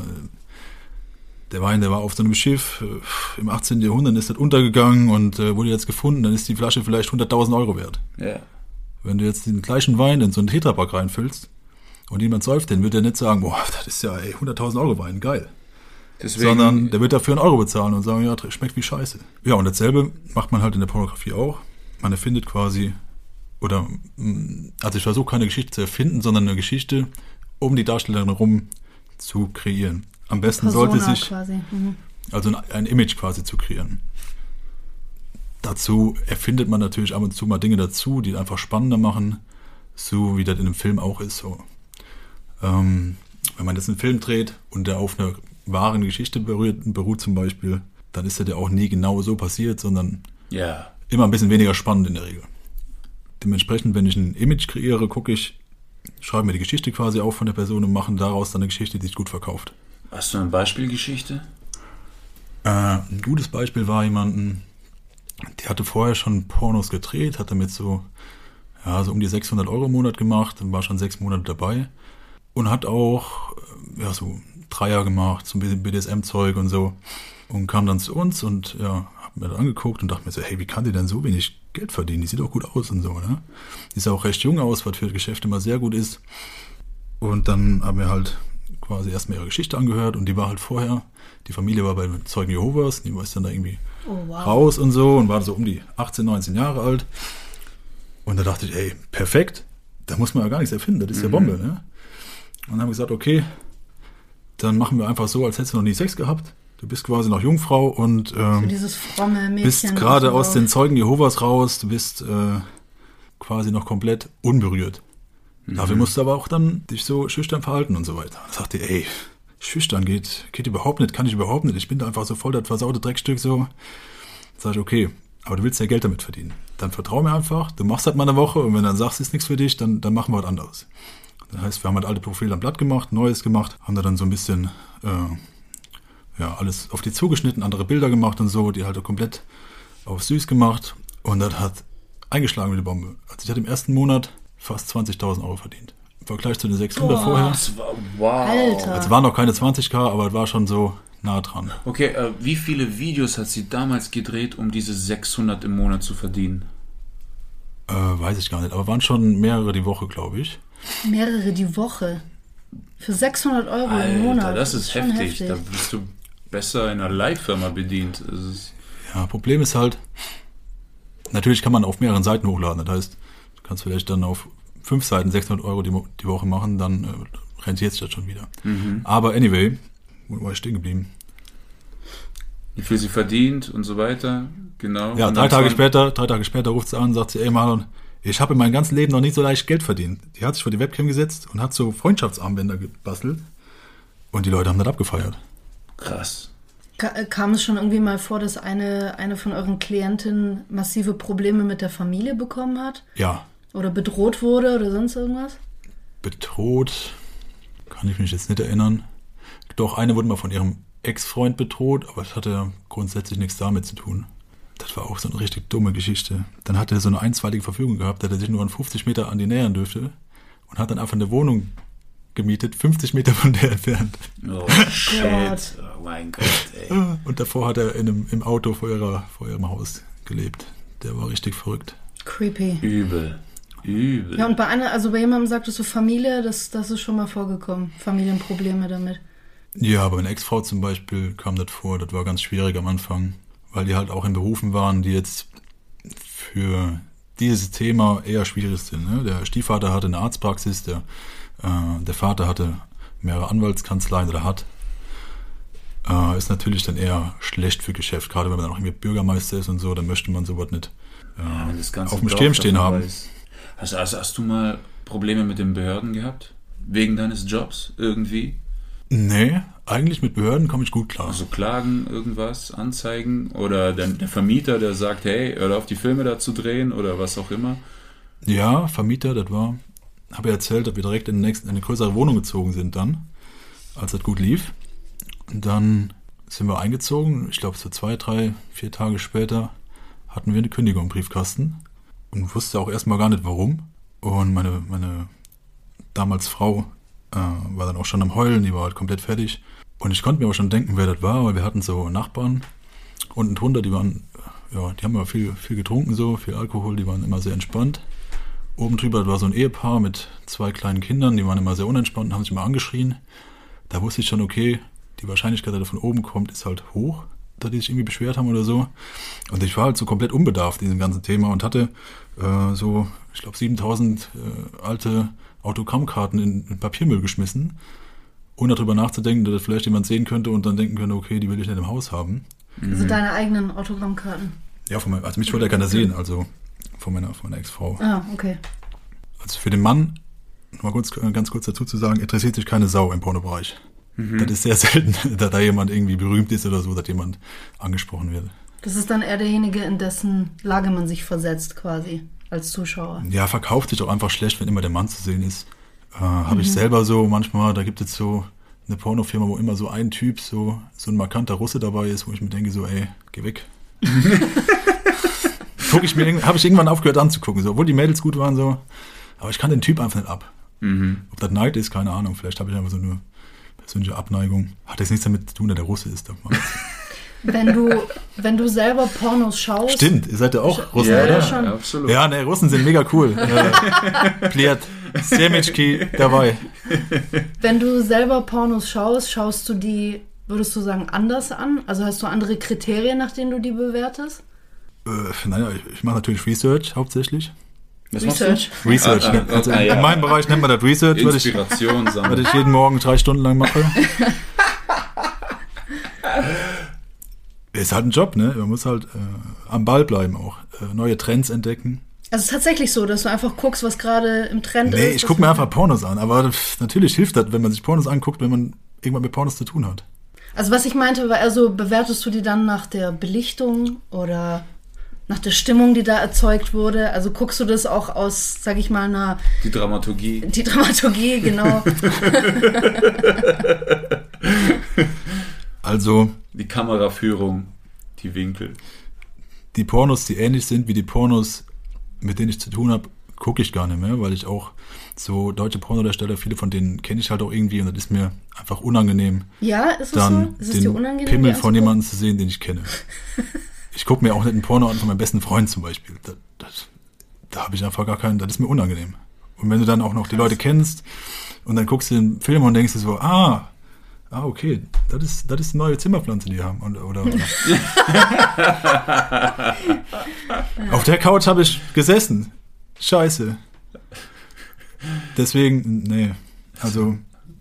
C: der Wein, der war auf so einem Schiff äh, im 18. Jahrhundert, ist das untergegangen und äh, wurde jetzt gefunden, dann ist die Flasche vielleicht 100.000 Euro wert.
A: Ja.
C: Wenn du jetzt den gleichen Wein in so einen Tetrapack reinfüllst und jemand säuft den, wird er nicht sagen, boah, das ist ja ey, 100.000 Euro Wein, geil.
A: Deswegen,
C: Sondern der wird dafür einen Euro bezahlen und sagen, ja, schmeckt wie Scheiße. Ja, und dasselbe macht man halt in der Pornografie auch. Man erfindet quasi, oder, mh, also ich versuche keine Geschichte zu erfinden, sondern eine Geschichte um die Darstellerin herum zu kreieren. Am besten sollte
B: Persona
C: sich,
B: quasi. Mhm.
C: also ein, ein Image quasi zu kreieren. Dazu erfindet man natürlich ab und zu mal Dinge dazu, die einfach spannender machen, so wie das in einem Film auch ist. So. Ähm, wenn man jetzt einen Film dreht und der auf einer wahren Geschichte berührt, beruht zum Beispiel, dann ist das ja auch nie genau so passiert, sondern
A: ja.
C: immer ein bisschen weniger spannend in der Regel. Dementsprechend, wenn ich ein Image kreiere, gucke ich, schreibe mir die Geschichte quasi auf von der Person und mache daraus dann eine Geschichte, die sich gut verkauft.
A: Hast du eine Beispielgeschichte?
C: Äh, ein gutes Beispiel war jemanden, der hatte vorher schon Pornos gedreht, hat damit so, ja, so um die 600 Euro im Monat gemacht und war schon sechs Monate dabei und hat auch, äh, ja, so Dreier gemacht, zum BDSM-Zeug und so und kam dann zu uns und ja, hab mir das angeguckt und dachte mir so, hey, wie kann die denn so wenig Geld verdienen? Die sieht doch gut aus und so, ne? Die sah auch recht jung aus, was für das Geschäft immer sehr gut ist. Und dann haben wir halt quasi erstmal ihre Geschichte angehört und die war halt vorher, die Familie war bei Zeugen Jehovas, die war dann da irgendwie
B: Oh, wow.
C: raus und so und war so um die 18, 19 Jahre alt. Und da dachte ich, ey, perfekt, da muss man ja gar nichts erfinden, das ist ja Bombe, ne? Und dann haben wir gesagt, okay, dann machen wir einfach so, als hättest du noch nie Sex gehabt. Du bist quasi noch Jungfrau und ähm,
B: Mädchen.
C: bist gerade aus
B: den
C: Zeugen Jehovas raus. Du bist äh, quasi noch komplett unberührt. Dafür musst du aber auch dann dich so schüchtern verhalten und so weiter. Da sagt ihr, ey, schüchtern geht, geht überhaupt nicht, kann ich überhaupt nicht. Ich bin da einfach so voll das versaute Dreckstück so. Sag ich, okay, aber du willst ja Geld damit verdienen. Dann vertrau mir einfach, du machst halt mal eine Woche und wenn du dann sagst, ist nichts für dich, dann, dann machen wir was anderes. Das heißt, wir haben halt alte Profile am Blatt gemacht, Neues gemacht, haben da dann so ein bisschen äh, ja, alles auf die zugeschnitten, andere Bilder gemacht und so, die halt komplett auf süß gemacht und das hat eingeschlagen wie die Bombe. Also ich hatte im ersten Monat fast 20.000 Euro verdient. Im Vergleich zu den 600 vorher.
A: Das war, wow.
B: Alter.
C: Es waren noch keine 20k, aber es war schon so nah dran.
A: Okay, äh, wie viele Videos hat sie damals gedreht, um diese 600 im Monat zu verdienen?
C: Äh, weiß ich gar nicht, aber waren schon mehrere die Woche, glaube ich.
B: Mehrere die Woche. Für 600 Euro im Monat.
A: Alter, das ist
B: schon
A: heftig. Da bist du besser in einer Leihfirma bedient.
C: Ja, Problem ist halt, natürlich kann man auf mehreren Seiten hochladen. Das heißt, du kannst vielleicht dann auf fünf Seiten 600 Euro die, die Woche machen, dann äh, rentiert sich das schon wieder. Aber anyway, wo war ich stehen geblieben?
A: wie viel sie verdient und so weiter. Genau.
C: Ja, drei Tage später, drei Tage später ruft sie an und sagt sie, ey Marlon, ich habe in meinem ganzen Leben noch nie so leicht Geld verdient. Die hat sich vor die Webcam gesetzt und hat so Freundschaftsarmbänder gebastelt und die Leute haben das abgefeiert.
A: Krass.
B: Ka äh, kam es schon irgendwie mal vor, dass eine, eine von euren Klientinnen massive Probleme mit der Familie bekommen hat?
C: Ja,
B: Oder bedroht wurde oder sonst irgendwas?
C: bedroht, kann ich mich jetzt nicht erinnern. Doch, eine wurde mal von ihrem Ex-Freund bedroht, aber das hatte grundsätzlich nichts damit zu tun. Das war auch so eine richtig dumme Geschichte. Dann hat er so eine einstweilige Verfügung gehabt, dass er sich nur an 50 Meter an die nähern dürfte und hat dann einfach eine Wohnung gemietet, 50 Meter von der entfernt.
A: Oh, shit. Mein Gott, ey.
C: Und davor hat er in einem, im Auto vor, ihrer, vor ihrem Haus gelebt. Der war richtig verrückt.
B: Creepy.
A: Übel. Übel.
B: Ja, und bei einer, also bei jemandem sagtest du Familie, das, das ist schon mal vorgekommen. Familienprobleme damit.
C: Ja, bei meiner Ex-Frau zum Beispiel kam das vor, das war ganz schwierig am Anfang, weil die halt auch in Berufen waren, die jetzt für dieses Thema eher schwierig sind. Ne? Der Stiefvater hatte eine Arztpraxis, der, äh, der Vater hatte mehrere Anwaltskanzleien oder hat. Äh, ist natürlich dann eher schlecht für Geschäft, gerade wenn man dann auch irgendwie Bürgermeister ist und so, dann möchte man sowas nicht
A: Ja, das ganze
C: auf dem Stirn stehen haben.
A: Hast, hast, hast du mal Probleme mit den Behörden gehabt? Wegen deines Jobs irgendwie?
C: Nee, eigentlich mit Behörden komme ich gut klar.
A: Also Klagen, irgendwas, Anzeigen? Oder der, der Vermieter, der sagt, hey, hör auf die Filme da zu drehen oder was auch immer?
C: Ja, Vermieter, das war, habe ja erzählt, dass wir direkt in, nächsten, in eine größere Wohnung gezogen sind dann, als das gut lief. Und dann sind wir eingezogen, ich glaube so zwei, drei, vier Tage später hatten wir eine Kündigung im Briefkasten und wusste auch erstmal gar nicht warum. Und meine, meine damals Frau äh, war dann auch schon am Heulen, die war halt komplett fertig. Und ich konnte mir auch schon denken, wer das war, weil wir hatten so Nachbarn unten drunter, die waren, ja, die haben immer viel, viel getrunken so, viel Alkohol, die waren immer sehr entspannt. Oben drüber war so ein Ehepaar mit zwei kleinen Kindern, die waren immer sehr unentspannt, haben sich immer angeschrien. Da wusste ich schon, okay, die Wahrscheinlichkeit, dass er von oben kommt, ist halt hoch, dass die sich irgendwie beschwert haben oder so. Und ich war halt so komplett unbedarft in diesem ganzen Thema und hatte äh, so, ich glaube, 7000 äh, alte Autogrammkarten in, in Papiermüll geschmissen, ohne darüber nachzudenken, dass das vielleicht jemand sehen könnte und dann denken könnte, okay, die will ich nicht im Haus haben.
B: Also deine eigenen Autogrammkarten.
C: Ja, von meinem, also mich wollte ja keiner sehen, also von meiner, von meiner Ex-Frau.
B: Ah, okay.
C: Also für den Mann, mal kurz, ganz kurz dazu zu sagen, interessiert sich keine Sau im Pornobereich. Das ist sehr selten, dass da jemand irgendwie berühmt ist oder so, dass jemand angesprochen wird.
B: Das ist dann eher derjenige, in dessen Lage man sich versetzt, quasi, als Zuschauer.
C: Ja, verkauft sich auch einfach schlecht, wenn immer der Mann zu sehen ist. Äh, Habe ich selber so manchmal, da gibt es so eine Pornofirma, wo immer so ein Typ, so, so ein markanter Russe dabei ist, wo ich mir denke, so, ey, geh weg. Guck ich mir, habe ich irgendwann aufgehört anzugucken, so, obwohl die Mädels gut waren, so. Aber ich kann den Typ einfach nicht ab. Ob das Neid ist, keine Ahnung. Vielleicht habe ich einfach so eine persönliche Abneigung. Hat jetzt nichts damit zu tun, dass der Russe ist.
B: Wenn du, wenn du selber Pornos schaust.
C: Stimmt, ihr seid ja auch Russen,
B: Ja,
C: oder?
B: ja, schon.
A: absolut.
C: Ja, ne, Russen sind mega cool. äh, Pliert, Semitschki dabei.
B: Wenn du selber Pornos schaust, schaust du die, würdest du sagen, anders an? Also hast du andere Kriterien, nach denen du die bewertest?
C: Äh, naja, ich, ich mache natürlich Research hauptsächlich.
A: Was
B: Research.
C: Research,
A: Ah, ah,
C: also
A: ah,
C: in
A: ja.
C: meinem Bereich nennt man das Research, ich,
A: Inspiration
C: was
A: sammeln.
C: ich jeden Morgen drei Stunden lang mache. Ist halt ein Job, ne? Man muss halt äh, am Ball bleiben auch. Äh, neue Trends entdecken.
B: Also es ist tatsächlich so, dass du einfach guckst, was gerade im Trend ist.
C: Nee, ich gucke mir einfach Pornos an, aber pff, natürlich hilft das, wenn man sich Pornos anguckt, wenn man irgendwann mit Pornos zu tun hat.
B: Also was ich meinte, war also, bewertest du die dann nach der Belichtung oder nach der Stimmung, die da erzeugt wurde? Also guckst du das auch aus, sag ich mal, einer,
A: Die Dramaturgie.
B: die Dramaturgie, genau.
C: Also
A: Die Kameraführung, die Winkel.
C: die Pornos, die ähnlich sind wie die Pornos, mit denen ich zu tun habe, gucke ich gar nicht mehr, weil ich auch so deutsche Pornodarsteller, viele von denen kenne ich halt auch irgendwie und das ist mir einfach unangenehm,
B: Ja, ist es
C: dann
B: so? Ist es dir
C: den
B: unangenehm?
C: Pimmel von jemandem zu sehen, den ich kenne. Ich gucke mir auch nicht einen Porno an von meinem besten Freund zum Beispiel. Das, das, da habe ich einfach gar keinen, das ist mir unangenehm. Und wenn du dann auch noch die Leute kennst und dann guckst du den Film und denkst du so, ah, ah, okay, das ist, das ist eine neue Zimmerpflanze, die die haben. Und, oder, oder. Auf der Couch habe ich gesessen. Scheiße. Deswegen, nee. Also,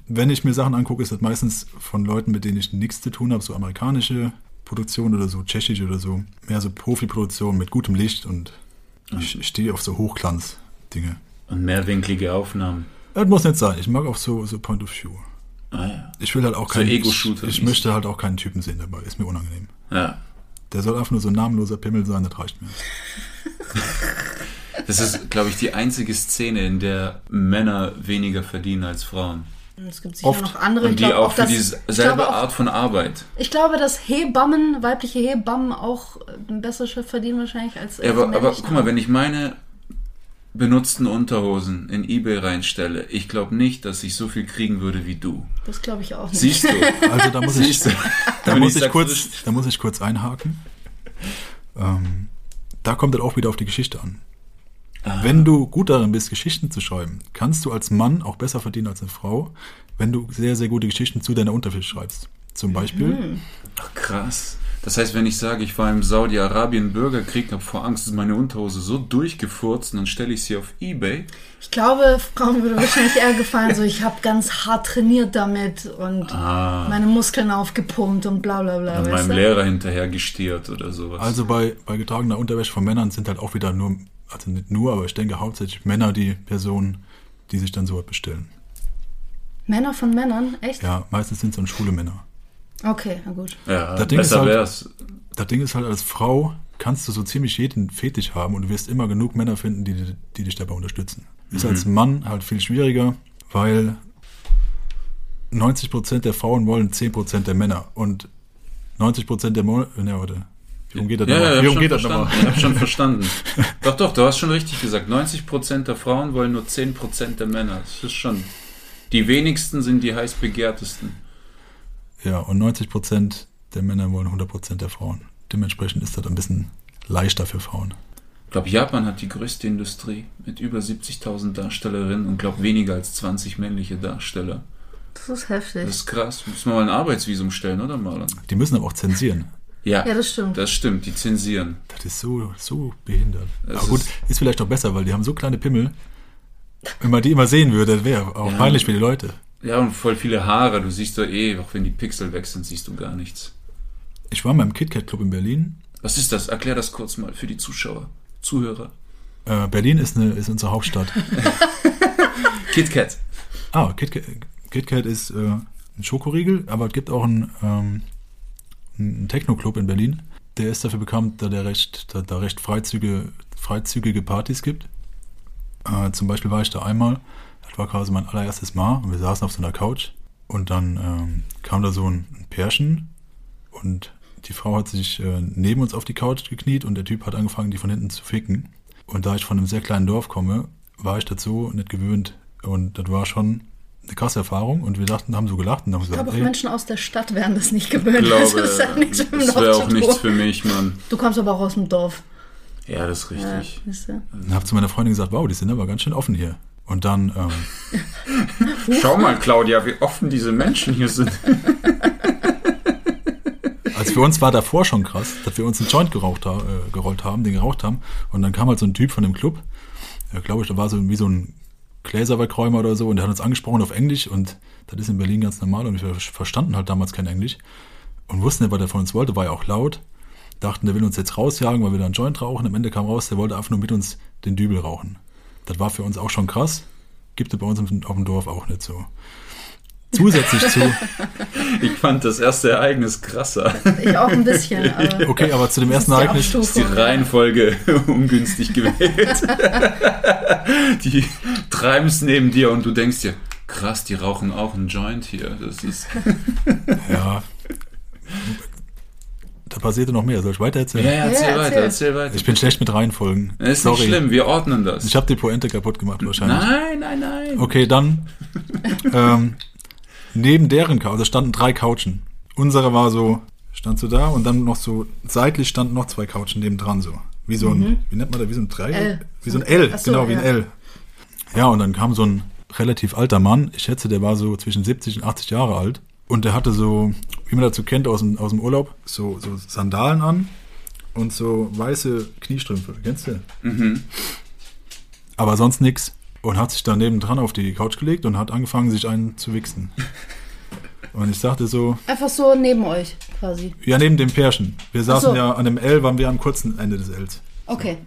C: wenn ich mir Sachen angucke, ist das meistens von Leuten, mit denen ich nichts zu tun habe, so amerikanische Produktion oder so, tschechisch oder so. Mehr so Profiproduktion mit gutem Licht und ich stehe auf so Hochglanz-Dinge.
A: Und mehrwinklige Aufnahmen.
C: Das muss nicht sein. Ich mag auch so, so Point of View.
A: Ah ja.
C: Ich will halt auch
A: So
C: keinen.
A: Ego-Shooter
C: Ich, ich
A: mäßig.
C: möchte halt auch keinen Typen sehen dabei. Ist mir unangenehm.
A: Ja.
C: Der soll einfach nur so ein namenloser Pimmel sein, das reicht mir.
A: Das ist, glaube ich, die einzige Szene, in der Männer weniger verdienen als Frauen.
B: Es gibt sicher
C: Oft.
B: noch andere.
A: Und die
B: glaube
A: auch für dieselbe Art von Arbeit.
B: Ich glaube, dass Hebammen, weibliche Hebammen auch äh, ein besseres Schiff verdienen wahrscheinlich als
A: Ja, aber, aber guck mal, wenn ich meine benutzten Unterhosen in Ebay reinstelle, ich glaube nicht, dass ich so viel kriegen würde wie du.
B: Das glaube ich auch nicht.
A: Siehst du?
C: Also da muss ich, da muss
A: ich
C: kurz, da muss ich kurz einhaken. Ähm, da kommt dann auch wieder auf die Geschichte an. Wenn du gut darin bist, Geschichten zu schreiben, kannst du als Mann auch besser verdienen als eine Frau, wenn du sehr, sehr gute Geschichten zu deiner Unterwäsche schreibst. Zum Beispiel,
A: Ach, krass. Das heißt, wenn ich sage, ich war im Saudi-Arabien Bürgerkrieg, habe vor Angst, ist meine Unterhose so durchgefurzt und dann stelle ich sie auf Ebay.
B: Ich glaube, Frauen würde wahrscheinlich eher gefallen, so ich habe ganz hart trainiert damit und meine Muskeln aufgepumpt und bla bla bla.
A: Ah. Und meinem
B: du?
A: Lehrer hinterher gestiert oder sowas.
C: also bei, bei getragener Unterwäsche von Männern sind halt auch wieder nur, also nicht nur, aber ich denke hauptsächlich Männer die Personen, die sich dann sowas bestellen.
B: Männer von Männern? Echt?
C: Ja, meistens sind es dann schwule Männer.
B: Okay, na gut.
A: ja,
C: das Ding ist
A: besser
C: halt-
A: wär's.
C: Das Ding ist halt, als Frau kannst du so ziemlich jeden Fetisch haben und du wirst immer genug Männer finden, die, die dich dabei unterstützen. Ist als Mann halt viel schwieriger, weil 90% der Frauen wollen 10% der Männer und 90% der Mo ja, warte. Wie rum geht das
A: Ja,
C: nochmal?
A: ja,
C: geht
A: schon
C: das
A: verstanden.
C: nochmal?
A: Ich hab schon verstanden. Doch, doch, du hast schon richtig gesagt. 90% der Frauen wollen nur 10% der Männer. Das ist schon. Die wenigsten sind die heiß begehrtesten.
C: Ja, und 90% der Männer wollen 100% der Frauen. Dementsprechend ist das ein bisschen leichter für Frauen.
A: Ich glaube, Japan hat die größte Industrie mit über 70.000 Darstellerinnen und glaube weniger als 20 männliche Darsteller.
B: Das ist heftig.
A: Das ist krass. Müssen wir mal ein Arbeitsvisum stellen, oder Marlon?
C: Die müssen aber auch zensieren.
A: Ja,
B: Ja, das stimmt.
A: Das stimmt, die zensieren.
C: Das ist so, so behindert.
A: Das
C: Aber gut,
A: ist-
C: ist, vielleicht auch besser, weil die haben so kleine Pimmel. Wenn man die immer sehen würde, wäre auch
A: Ja.
C: peinlich für die Leute.
A: Ja, und voll viele Haare. Du siehst doch eh, auch wenn die Pixel weg sind, siehst du gar nichts.
C: Ich war mal im KitKat Club in Berlin.
A: Was ist das? Erklär das kurz mal für die Zuschauer, Zuhörer.
C: Äh, Berlin ist, eine, ist unsere Hauptstadt.
A: KitKat.
C: ah, KitKat, KitKat ist äh, ein Schokoriegel, aber es gibt auch einen, ähm, einen Techno-Club in Berlin. Der ist dafür bekannt, da der recht, da, da recht freizügige, freizügige Partys gibt. Äh, zum Beispiel war ich da einmal, das war quasi mein allererstes Mal und wir saßen auf so einer Couch und dann ähm, kam da so ein, ein Pärchen und die Frau hat sich äh, neben uns auf die Couch gekniet und der Typ hat angefangen, die von hinten zu ficken. Und da ich von einem sehr kleinen Dorf komme, war ich dazu nicht gewöhnt und das war schon eine krasse Erfahrung und wir dachten, haben so gelacht und haben
B: Ich glaube,
C: gesagt,
B: auch
C: ey,
B: Menschen aus der Stadt wären das nicht gewöhnt.
A: Ich glaube,
B: das ist ja
A: das wäre auch nichts für mich, Mann.
B: Du kommst aber auch aus dem Dorf.
A: Ja, das ist
B: Ja,
A: richtig.
B: du.
C: und habe zu meiner Freundin gesagt, wow, die sind aber ganz schön offen hier. Und dann, ähm,
A: Schau mal, Claudia, wie offen diese Menschen hier sind.
C: also für uns war davor schon krass, dass wir uns einen Joint geraucht äh, gerollt haben, den geraucht haben. Und dann kam halt so ein Typ von dem Club, ja, glaube ich, da war so wie so ein Gläserwerkräumer oder so und der hat uns angesprochen auf Englisch und das ist in Berlin ganz normal und wir verstanden halt damals kein Englisch. und wussten nicht, was er von uns wollte, war ja auch laut. Dachten, der will uns jetzt rausjagen, weil wir da einen Joint rauchen. Am Ende kam raus, der wollte einfach nur mit uns den Dübel rauchen. Das war für uns auch schon krass. Gibt es bei uns auf dem Dorf auch nicht so. Zusätzlich zu,
A: Ich fand das erste Ereignis krasser.
B: Ich auch ein bisschen. Aber
C: okay, aber zu dem ersten
B: die
C: Ereignis,
A: Die
B: Abstufung.
A: Reihenfolge ungünstig gewählt. Die treiben es neben dir und du denkst dir, krass, die rauchen auch einen Joint hier. Das ist.
C: ja, da passierte noch mehr. Soll ich weiter erzählen?
A: Ja, ja, erzähl
B: Ja,
A: weiter,
B: erzähl.
A: erzähl weiter.
C: Ich bin schlecht mit Reihenfolgen.
A: Das ist
C: Sorry.
A: nicht schlimm, wir ordnen das.
C: Ich habe die Pointe kaputt gemacht wahrscheinlich.
A: nein, nein, nein.
C: Okay, dann ähm, neben deren Couch, also standen drei Couchen. Unsere war so, stand so da und dann noch so seitlich standen noch zwei Couchen nebendran so. Wie so ein, wie nennt man das, wie so ein Dreieck?
B: L.
C: Wie so ein L,
B: so,
C: genau, wie ein
B: ja.
C: L. Ja, und dann kam so ein relativ alter Mann, ich schätze, der war so zwischen 70 und 80 Jahre alt. Und der hatte so, wie man dazu kennt aus dem, aus dem Urlaub, so, so Sandalen an und so weiße Kniestrümpfe. Kennst du? Aber sonst nix. Und hat sich dann nebendran auf die Couch gelegt und hat angefangen, sich einen zu wichsen. Und ich sagte so,
B: Einfach so neben euch quasi.
C: ja, neben dem Pärchen. Wir saßen
B: so.
C: ja an dem L, waren wir am kurzen Ende des Ls.
B: Okay.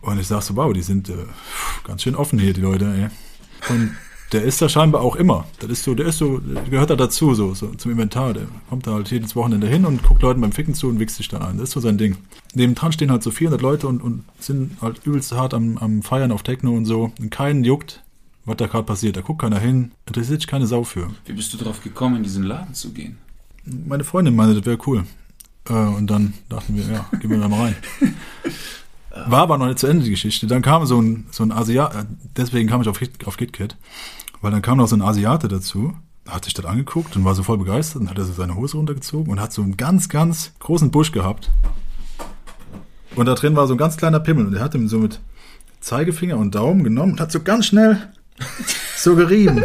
C: Und ich sag so, wow, die sind äh, ganz schön offen hier, die Leute, ey. Und der ist da scheinbar auch immer. Das ist so, der ist so, der gehört da dazu, so, so zum Inventar. Der kommt da halt jedes Wochenende hin und guckt Leuten beim Ficken zu und wichst sich dann ein. Das ist so sein Ding. Nebendran stehen halt so 400 Leute und, und sind halt übelst hart am, am Feiern auf Techno und so. Und keinen juckt, was da gerade passiert. Da guckt keiner hin. Interessiert sich keine Sau für.
A: Wie bist du drauf gekommen, in diesen Laden zu gehen?
C: Meine Freundin meinte, das wäre cool. Äh, und dann dachten wir, ja, gehen wir da mal rein. War aber noch nicht zu Ende die Geschichte. Dann kam so ein, so ein Asiat, deswegen kam ich auf, Hit, auf KitKat, weil dann kam noch so ein Asiate dazu, hat sich das angeguckt und war so voll begeistert und hat er so seine Hose runtergezogen und hat so einen ganz, ganz großen Busch gehabt. Und da drin war so ein ganz kleiner Pimmel und er hat ihm so mit Zeigefinger und Daumen genommen und hat so ganz schnell so gerieben.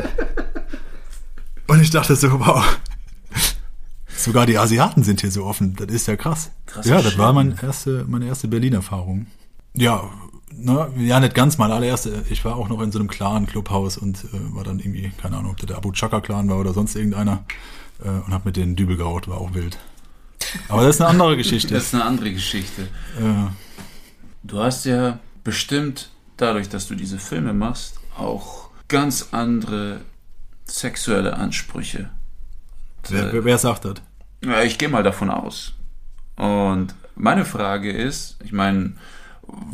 C: Und ich dachte so, wow, Sogar die Asiaten sind hier so offen. Das ist ja krass.
A: Krasser
C: ja, das war mein erste, meine erste Berlin-Erfahrung. Ja, ne, ja, nicht ganz meine allererste. Ich war auch noch in so einem Clan-Clubhaus und äh, war dann irgendwie, keine Ahnung, ob der, der Abu Chaka-Clan war oder sonst irgendeiner. Äh, und hab mit denen Dübel geraucht, war auch wild. Aber das ist eine andere Geschichte.
A: Das ist eine andere Geschichte.
C: äh,
A: Du hast ja bestimmt dadurch, dass du diese Filme machst, auch ganz andere sexuelle Ansprüche.
C: wer, wer, wer sagt das?
A: Ja, ich gehe mal davon aus. Und meine Frage ist, ich meine,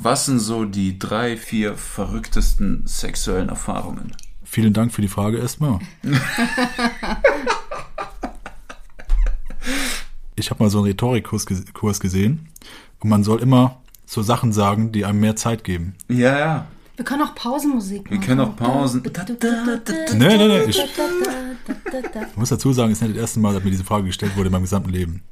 A: was sind so die drei, vier verrücktesten sexuellen Erfahrungen?
C: Vielen Dank für die Frage erstmal. Ich habe mal so einen Rhetorikkurs Kurs gesehen und man soll immer so Sachen sagen, die einem mehr Zeit geben.
A: Ja, ja.
B: Wir können auch Pausenmusik
A: Wir
B: machen.
A: können auch Pausen.
C: Nee, nee, nee. Ich muss dazu sagen, es ist nicht das erste Mal, dass mir diese Frage gestellt wurde in meinem gesamten Leben.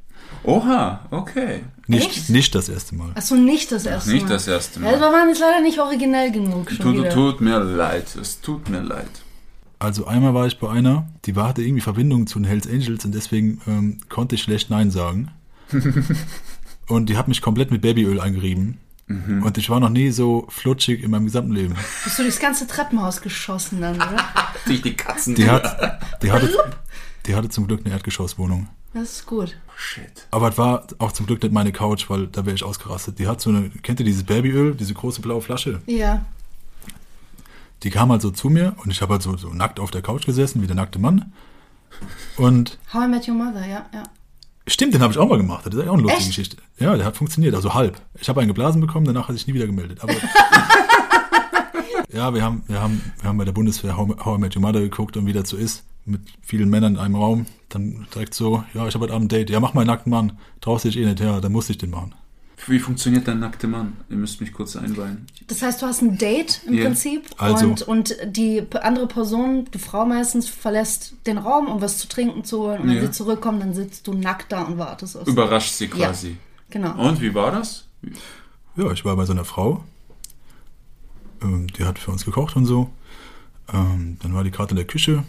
A: Oha, okay.
C: Nicht,
B: Echt?
C: nicht das erste Mal.
B: Achso, nicht das erste
A: Nicht
B: Mal.
A: das erste
B: Ja, das
A: Mal.
B: war jetzt leider nicht originell genug. Schon
A: Tut,
B: wieder.
A: tut mir leid. Es tut mir leid.
C: Also einmal war ich bei einer, die war- hatte irgendwie Verbindung zu den Hells Angels und deswegen ähm, konnte ich schlecht Nein sagen. und die hat mich komplett mit Babyöl eingerieben. Und ich war noch nie so flutschig in meinem gesamten Leben.
B: Bist du durchs ganze Treppenhaus geschossen dann, oder?
A: Durch die Katzen.
C: Die, hat, die, hatte, die hatte zum Glück eine Erdgeschosswohnung.
B: Das ist gut.
A: Shit.
C: Aber es war auch zum Glück nicht meine Couch, weil da wäre ich ausgerastet. Die hat so eine, kennt ihr dieses Babyöl, diese große blaue Flasche?
B: Ja.
C: Die kam halt so zu mir und ich habe halt so, so nackt auf der Couch gesessen, wie der nackte Mann. Und
B: How I Met Your Mother, ja, ja.
C: stimmt, den habe ich auch mal gemacht. Das ist auch eine lustige
B: Echt?
C: Geschichte. Ja, der hat funktioniert, also halb. Ich habe einen geblasen bekommen, danach hat sich nie wieder gemeldet. Aber ja, wir haben, wir, haben, wir haben bei der Bundeswehr How, How I Met Your Mother geguckt und wie das so ist, mit vielen Männern in einem Raum. Dann direkt so, ja, ich habe heute Abend ein Date. Ja, mach mal einen nackten Mann. Traust dich eh nicht, ja, dann musste ich den machen.
A: Wie funktioniert der nackte Mann? Ihr müsst mich kurz einweihen.
B: Das heißt, du hast ein Date im
A: Ja.
B: Prinzip
C: Also.
B: und, und die andere Person, die Frau meistens, verlässt den Raum, um was zu trinken zu holen. Und wenn
A: Ja.
B: sie zurückkommt, dann sitzt du nackt da und wartest auf sie.
A: Überrascht sie quasi.
B: Genau.
A: Und wie war das?
C: Ja, ich war bei so einer Frau. Ähm, die hat für uns gekocht und so. Ähm, dann war die gerade in der Küche.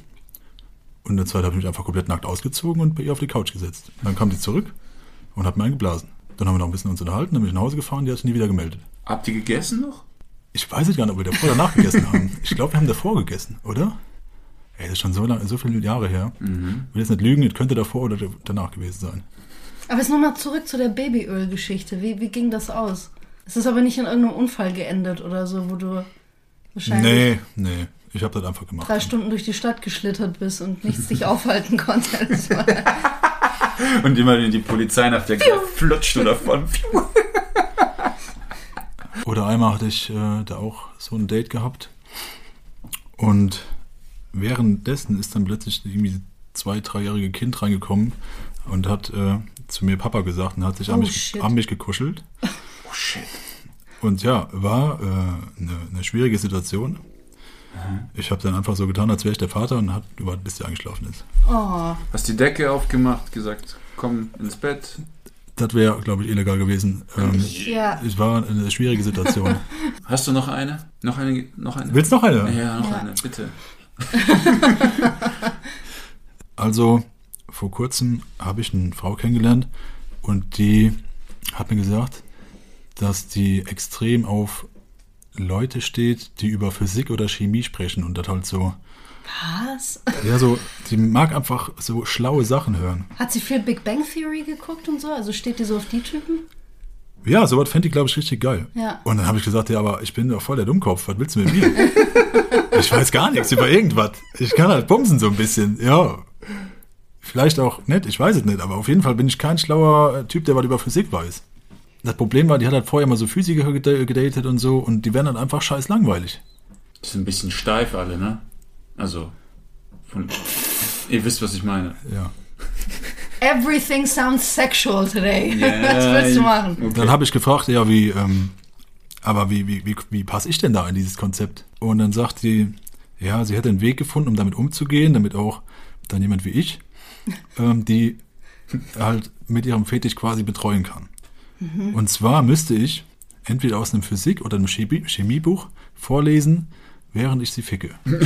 C: Und in der Zeit habe ich mich einfach komplett nackt ausgezogen und bei ihr auf die Couch gesetzt. Dann kam die zurück und hat mir einen geblasen. Dann haben wir noch ein bisschen uns unterhalten, dann bin ich nach Hause gefahren, die hat sich nie wieder gemeldet.
A: Habt ihr gegessen noch?
C: Ich weiß jetzt gar nicht, ob wir davor oder danach gegessen haben. Ich glaube, wir haben davor gegessen, oder? Ey, das ist schon so, lang, so viele Jahre her. Ich will jetzt nicht lügen, das könnte davor oder danach gewesen sein.
B: Aber jetzt nochmal zurück zu der Babyöl-Geschichte. Wie, wie ging das aus? Es ist aber nicht in irgendeinem Unfall geendet oder so, wo du wahrscheinlich
C: Nee, nee. Ich habe das einfach gemacht.
B: drei Stunden durch die Stadt geschlittert bist und nichts dich aufhalten konnte. Das
A: Und immer die Polizei nach der flutscht oder von.
C: Oder einmal hatte ich äh, da auch so ein Date gehabt. Und währenddessen ist dann plötzlich irgendwie zwei, dreijährige Kind reingekommen und hat äh, zu mir Papa gesagt und hat sich an,
B: Oh,
C: mich,
B: shit.
C: an mich gekuschelt.
A: Shit.
C: Und ja, war äh, eine, eine schwierige Situation. Ich habe dann einfach so getan, als wäre ich der Vater und hat gewartet, bis sie eingeschlafen ist.
B: oh,
A: Hast die Decke aufgemacht, gesagt, komm ins Bett.
C: Das wäre, glaube ich, illegal gewesen. Ähm,
B: ja.
C: es war eine schwierige Situation.
A: Hast du noch eine? Noch eine? Noch eine?
C: Willst du noch eine?
A: Ja, noch
B: Ja.
A: eine, bitte.
C: Also, vor kurzem habe ich eine Frau kennengelernt und die hat mir gesagt, dass die extrem auf Leute steht, die über Physik oder Chemie sprechen und das halt so,
B: Was?
C: ja, so, die mag einfach so schlaue Sachen hören.
B: Hat sie viel Big Bang Theory geguckt und so? Also steht die so auf die Typen?
C: Ja, sowas fände ich, glaube ich, richtig geil.
B: Ja.
C: Und dann habe ich gesagt, ja, aber ich bin doch voll der Dummkopf, was willst du mit mir? ich weiß gar nichts über irgendwas. Ich kann halt bumsen so ein bisschen, ja. Vielleicht auch nicht, ich weiß es nicht, aber auf jeden Fall bin ich kein schlauer Typ, der was über Physik weiß. Das Problem war, die hat halt vorher mal so Physiker geda- gedatet und so und die werden dann einfach scheiß langweilig.
A: Die sind ein bisschen steif alle, ne? Also, von, ihr wisst, was ich meine.
C: Ja.
B: Everything sounds sexual today.
A: Ja,
B: Was willst du machen?
A: Okay.
C: Dann habe ich gefragt, ja, wie, ähm, aber wie, wie, wie, wie passe ich denn da in dieses Konzept? Und dann sagt sie, ja, sie hätte einen Weg gefunden, um damit umzugehen, damit auch dann jemand wie ich, ähm, die halt mit ihrem Fetisch quasi betreuen kann. Und zwar müsste ich entweder aus einem Physik- oder einem Chemie Chemiebuch vorlesen, während ich sie ficke.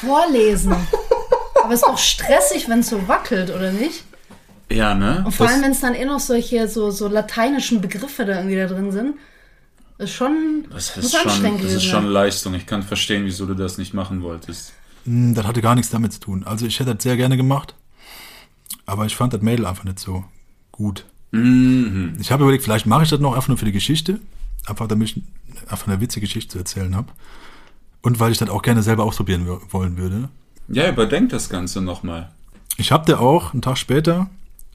B: Vorlesen. Aber es ist auch stressig, wenn es so wackelt, oder nicht?
A: Ja, ne?
B: Und vor
A: Das-
B: allem, wenn es dann eh noch solche so, so lateinischen Begriffe da irgendwie da drin sind. Ist schon,
A: Das ist, schon,
B: anstrengend
A: das ist schon. Leistung. Ich kann verstehen, wieso du das nicht machen wolltest.
C: Hm, Das hatte gar nichts damit zu tun. Also ich hätte das sehr gerne gemacht, aber ich fand das Mädel einfach nicht so gut.
A: Mhm.
C: Ich habe überlegt, vielleicht mache ich das noch einfach nur für die Geschichte, einfach damit ich einfach eine witzige Geschichte zu erzählen habe. Und weil ich das auch gerne selber ausprobieren wollen würde.
A: Ja, überdenk das Ganze nochmal.
C: Ich habe da auch, einen Tag später,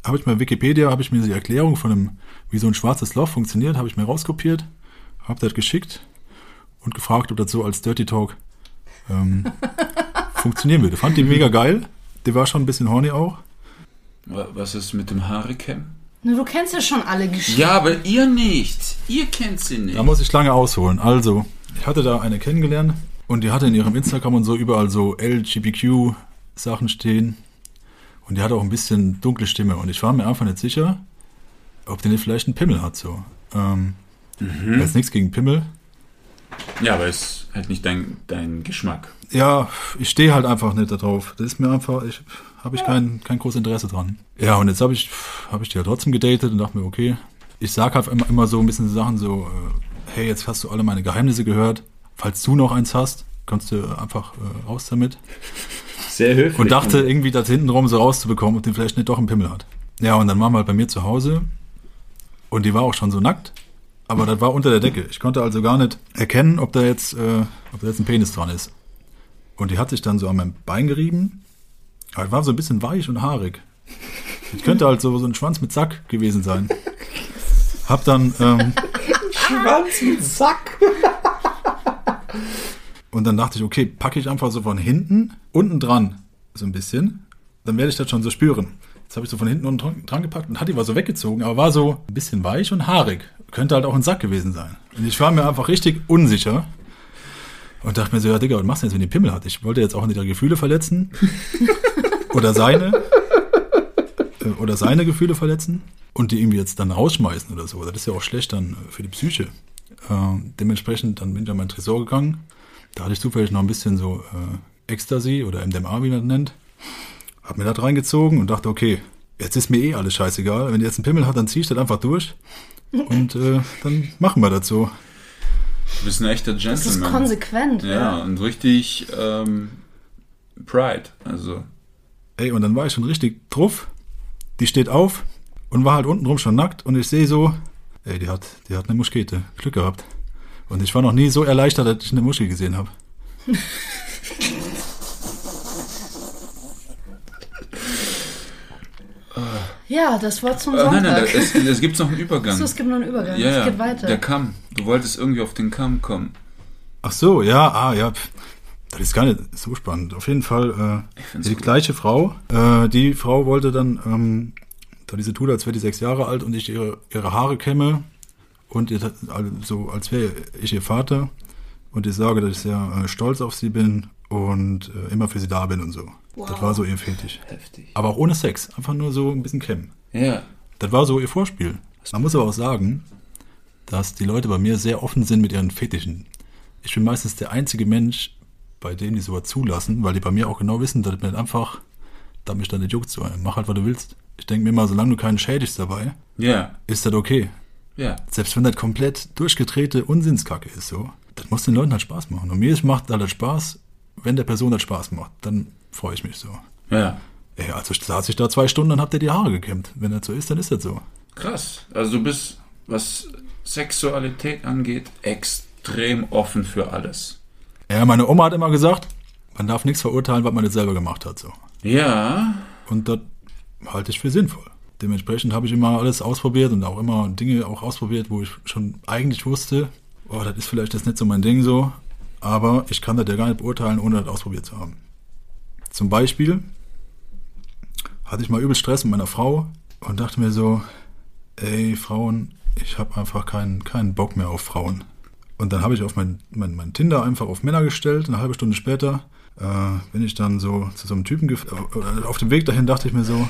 C: habe ich mal Wikipedia, habe ich mir die Erklärung von einem, wie so ein schwarzes Loch funktioniert, habe ich mir rauskopiert, habe das geschickt und gefragt, ob das so als Dirty Talk ähm, funktionieren würde. Fand die mega geil. Die war schon ein bisschen horny auch.
A: Wa- Was ist mit dem Haaricam?
B: Na, du kennst ja schon alle Geschichten.
A: Ja, aber ihr nicht. Ihr kennt sie nicht.
C: Da muss ich lange ausholen. Also, ich hatte da eine kennengelernt und die hatte in ihrem Instagram und so überall so LGBTQ-Sachen stehen. Und die hatte auch ein bisschen dunkle Stimme. Und ich war mir einfach nicht sicher, ob die nicht vielleicht einen Pimmel hat. So. Ähm, Jetzt nichts gegen Pimmel.
A: Ja, aber es ist halt nicht dein, dein Geschmack.
C: Ja, ich stehe halt einfach nicht darauf. Das ist mir einfach, ich habe ich kein, kein großes Interesse dran. Ja, und jetzt habe ich, hab ich die ja trotzdem gedatet und dachte mir, okay, ich sag halt immer, immer so ein bisschen Sachen so, äh, hey, jetzt hast du alle meine Geheimnisse gehört. Falls du noch eins hast, kannst du einfach äh, raus damit.
A: Sehr höflich.
C: Und dachte irgendwie, das hintenrum so rauszubekommen, ob die vielleicht nicht doch einen Pimmel hat. Ja, und dann waren wir halt bei mir zu Hause und die war auch schon so nackt, aber das war unter der Decke. Ich konnte also gar nicht erkennen, ob da jetzt, äh, ob da jetzt ein Penis dran ist. Und die hat sich dann so an meinem Bein gerieben. Aber es war so ein bisschen weich und haarig. Ich könnte halt so, so ein Schwanz mit Sack gewesen sein. Hab dann, ähm,
A: Schwanz mit Sack.
C: Und dann dachte ich, okay, packe ich einfach so von hinten, unten dran, so ein bisschen. Dann werde ich das schon so spüren. Jetzt habe ich so von hinten unten dran, dran gepackt und hat die war so weggezogen, aber war so ein bisschen weich und haarig. Könnte halt auch ein Sack gewesen sein. Und ich war mir einfach richtig unsicher. Und dachte mir so, ja Digga, was machst du jetzt, wenn die Pimmel hat? Ich wollte jetzt auch nicht ihre Gefühle verletzen. oder seine. Äh, Oder seine Gefühle verletzen. Und die irgendwie jetzt dann rausschmeißen oder so. Das ist ja auch schlecht dann äh, für die Psyche. Ähm, dementsprechend, dann bin ich an meinen Tresor gegangen. Da hatte ich zufällig noch ein bisschen so äh, Ecstasy oder MDMA, wie man das nennt. Hab mir das reingezogen und dachte, okay, jetzt ist mir eh alles scheißegal. Wenn die jetzt einen Pimmel hat, dann zieh ich das einfach durch. Und äh, dann machen wir das so.
A: Du bist ein echter
B: Das ist
A: Gentleman.
B: konsequent.
A: Ja, und richtig ähm, Pride. Also,
C: Ey, und dann war ich schon richtig drauf. Die steht auf und war halt unten drum schon nackt und ich sehe so, ey, die hat, die hat eine Muskete. Glück gehabt. Und ich war noch nie so erleichtert, dass ich eine Muschi gesehen habe.
B: Ja, das Wort zum
A: äh, nein,
B: Sonntag.
A: nein, da- es, es gibt noch einen Übergang.
B: so, es gibt noch einen Übergang.
A: ja,
B: es geht weiter.
A: der Kamm. Du wolltest irgendwie auf den Kamm kommen.
C: Ach so, ja, ah, ja. Das ist gar nicht so spannend. Auf jeden Fall äh, die
A: gut.
C: gleiche Frau. Äh, die Frau wollte dann, ähm, da diese tut, als wäre die sechs Jahre alt und ich ihre, ihre Haare kämme und ihr, so als wäre ich ihr Vater und ich sage, dass ich sehr äh, stolz auf sie bin und äh, immer für sie da bin und so. Das war so ihr Fetisch.
A: Heftig.
C: Aber auch ohne Sex, einfach nur so ein bisschen kämmen.
A: Ja.
C: Das war so ihr Vorspiel. Man muss aber auch sagen, dass die Leute bei mir sehr offen sind mit ihren Fetischen. Ich bin meistens der einzige Mensch, bei dem die sowas zulassen, weil die bei mir auch genau wissen, dass mir einfach, da mich dann nicht juckt, so, mach halt, was du willst. Ich denke mir immer, solange du keinen schädigst dabei,
A: Ja.
C: ist das okay.
A: Ja.
C: Selbst wenn das komplett durchgedrehte Unsinnskacke ist, so, das muss den Leuten halt Spaß machen. Und mir macht das Spaß, wenn der Person das Spaß macht, dann freue ich mich so.
A: Ja.
C: Ey, also saß ich da zwei Stunden und hab dir die Haare gekämmt. Wenn das so ist, dann ist das so.
A: Krass. Also du bist, was Sexualität angeht, extrem offen für alles.
C: Ja, meine Oma hat immer gesagt, man darf nichts verurteilen, was man nicht selber gemacht hat. So.
A: Ja.
C: Und das halte ich für sinnvoll. Dementsprechend habe ich immer alles ausprobiert und auch immer Dinge auch ausprobiert, wo ich schon eigentlich wusste, oh, das ist vielleicht jetzt nicht so mein Ding so, aber ich kann das ja gar nicht beurteilen, ohne das ausprobiert zu haben. Zum Beispiel hatte ich mal übel Stress mit meiner Frau und dachte mir so, ey, Frauen, ich habe einfach keinen, keinen Bock mehr auf Frauen. Und dann habe ich auf mein, mein, mein Tinder einfach auf Männer gestellt. Eine halbe Stunde später äh, bin ich dann so zu so einem Typen gef äh, auf dem Weg dahin dachte ich mir so,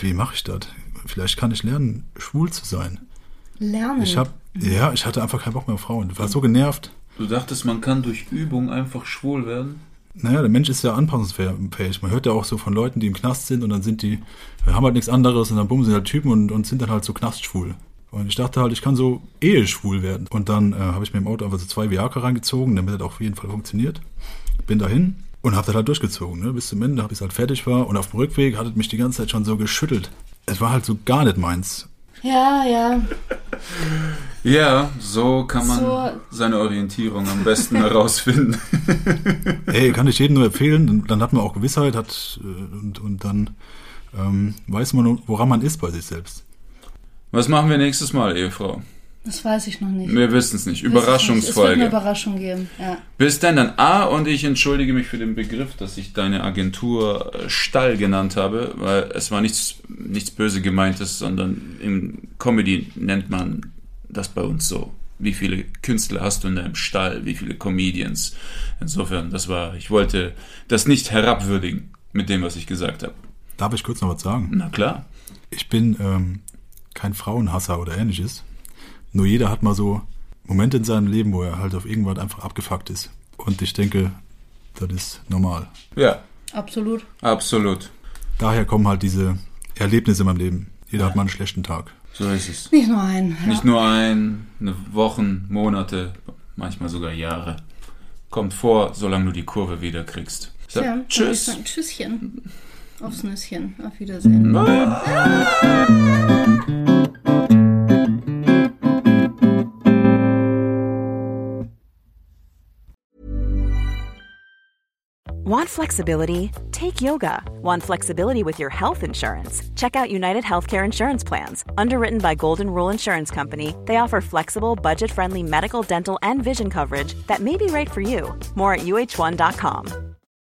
C: wie, wie mache ich das? Vielleicht kann ich lernen, schwul zu sein.
B: Lernen.
C: Ich habe, ja, ich hatte einfach keinen Bock mehr auf Frauen. Ich war so genervt.
A: Du dachtest, man kann durch Übung einfach schwul werden?
C: Naja, der Mensch ist ja anpassungsfähig. Man hört ja auch so von Leuten, die im Knast sind und dann sind die, haben halt nichts anderes und dann bumsen sie halt Typen und, und sind dann halt so knastschwul. Und ich dachte halt, ich kann so eheschwul werden. Und dann äh, habe ich mir im Auto einfach so zwei Viagra reingezogen, damit das auch auf jeden Fall funktioniert. Bin dahin und habe das halt durchgezogen, ne? bis zum Ende, bis es halt fertig war. Und auf dem Rückweg hat es mich die ganze Zeit schon so geschüttelt. Es war halt so gar nicht meins.
B: Ja, ja.
A: Ja, so kann man
B: So.
A: seine Orientierung am besten herausfinden.
C: Ey, kann ich jedem nur empfehlen. Dann, dann hat man auch Gewissheit hat, äh, und, und dann ähm, weiß man, woran man ist bei sich selbst.
A: Was machen wir nächstes Mal, Ehefrau?
B: Das weiß ich noch nicht.
A: Wir wissen es nicht.
B: Nicht. Es wird eine
A: Überraschungsfolge.
B: Überraschung geben, ja.
A: Bis dann dann A und ich entschuldige mich für den Begriff, dass ich deine Agentur äh, Stall genannt habe, weil es war nichts, nichts böse gemeintes, sondern im Comedy nennt man das bei uns so. Wie viele Künstler hast du in deinem Stall? Wie viele Comedians? Insofern, das war, ich wollte das nicht herabwürdigen mit dem, was ich gesagt habe.
C: Darf ich kurz noch was sagen?
A: Na klar.
C: Ich bin ähm, kein Frauenhasser oder ähnliches. Nur jeder hat mal so Momente in seinem Leben, wo er halt auf irgendwas einfach abgefuckt ist. Und ich denke, das ist normal.
A: Ja,
B: Absolut.
A: absolut.
C: Daher kommen halt diese Erlebnisse in meinem Leben. Jeder hat mal einen schlechten Tag.
A: So ist es.
B: Nicht nur einen. Ja.
A: Nicht nur ein, eine Wochen, Monate, manchmal sogar Jahre. Kommt vor, solange du die Kurve wieder kriegst. Sag,
B: ich
A: tschüss.
B: sagen, Tschüsschen. Aufs Nüsschen. Auf Wiedersehen.
D: Want flexibility? Take yoga. Want flexibility with your health insurance? Check out United Healthcare Insurance Plans. Underwritten by Golden Rule Insurance Company, they offer flexible, budget friendly medical, dental, and vision coverage that may be right for you. More at uh1.com.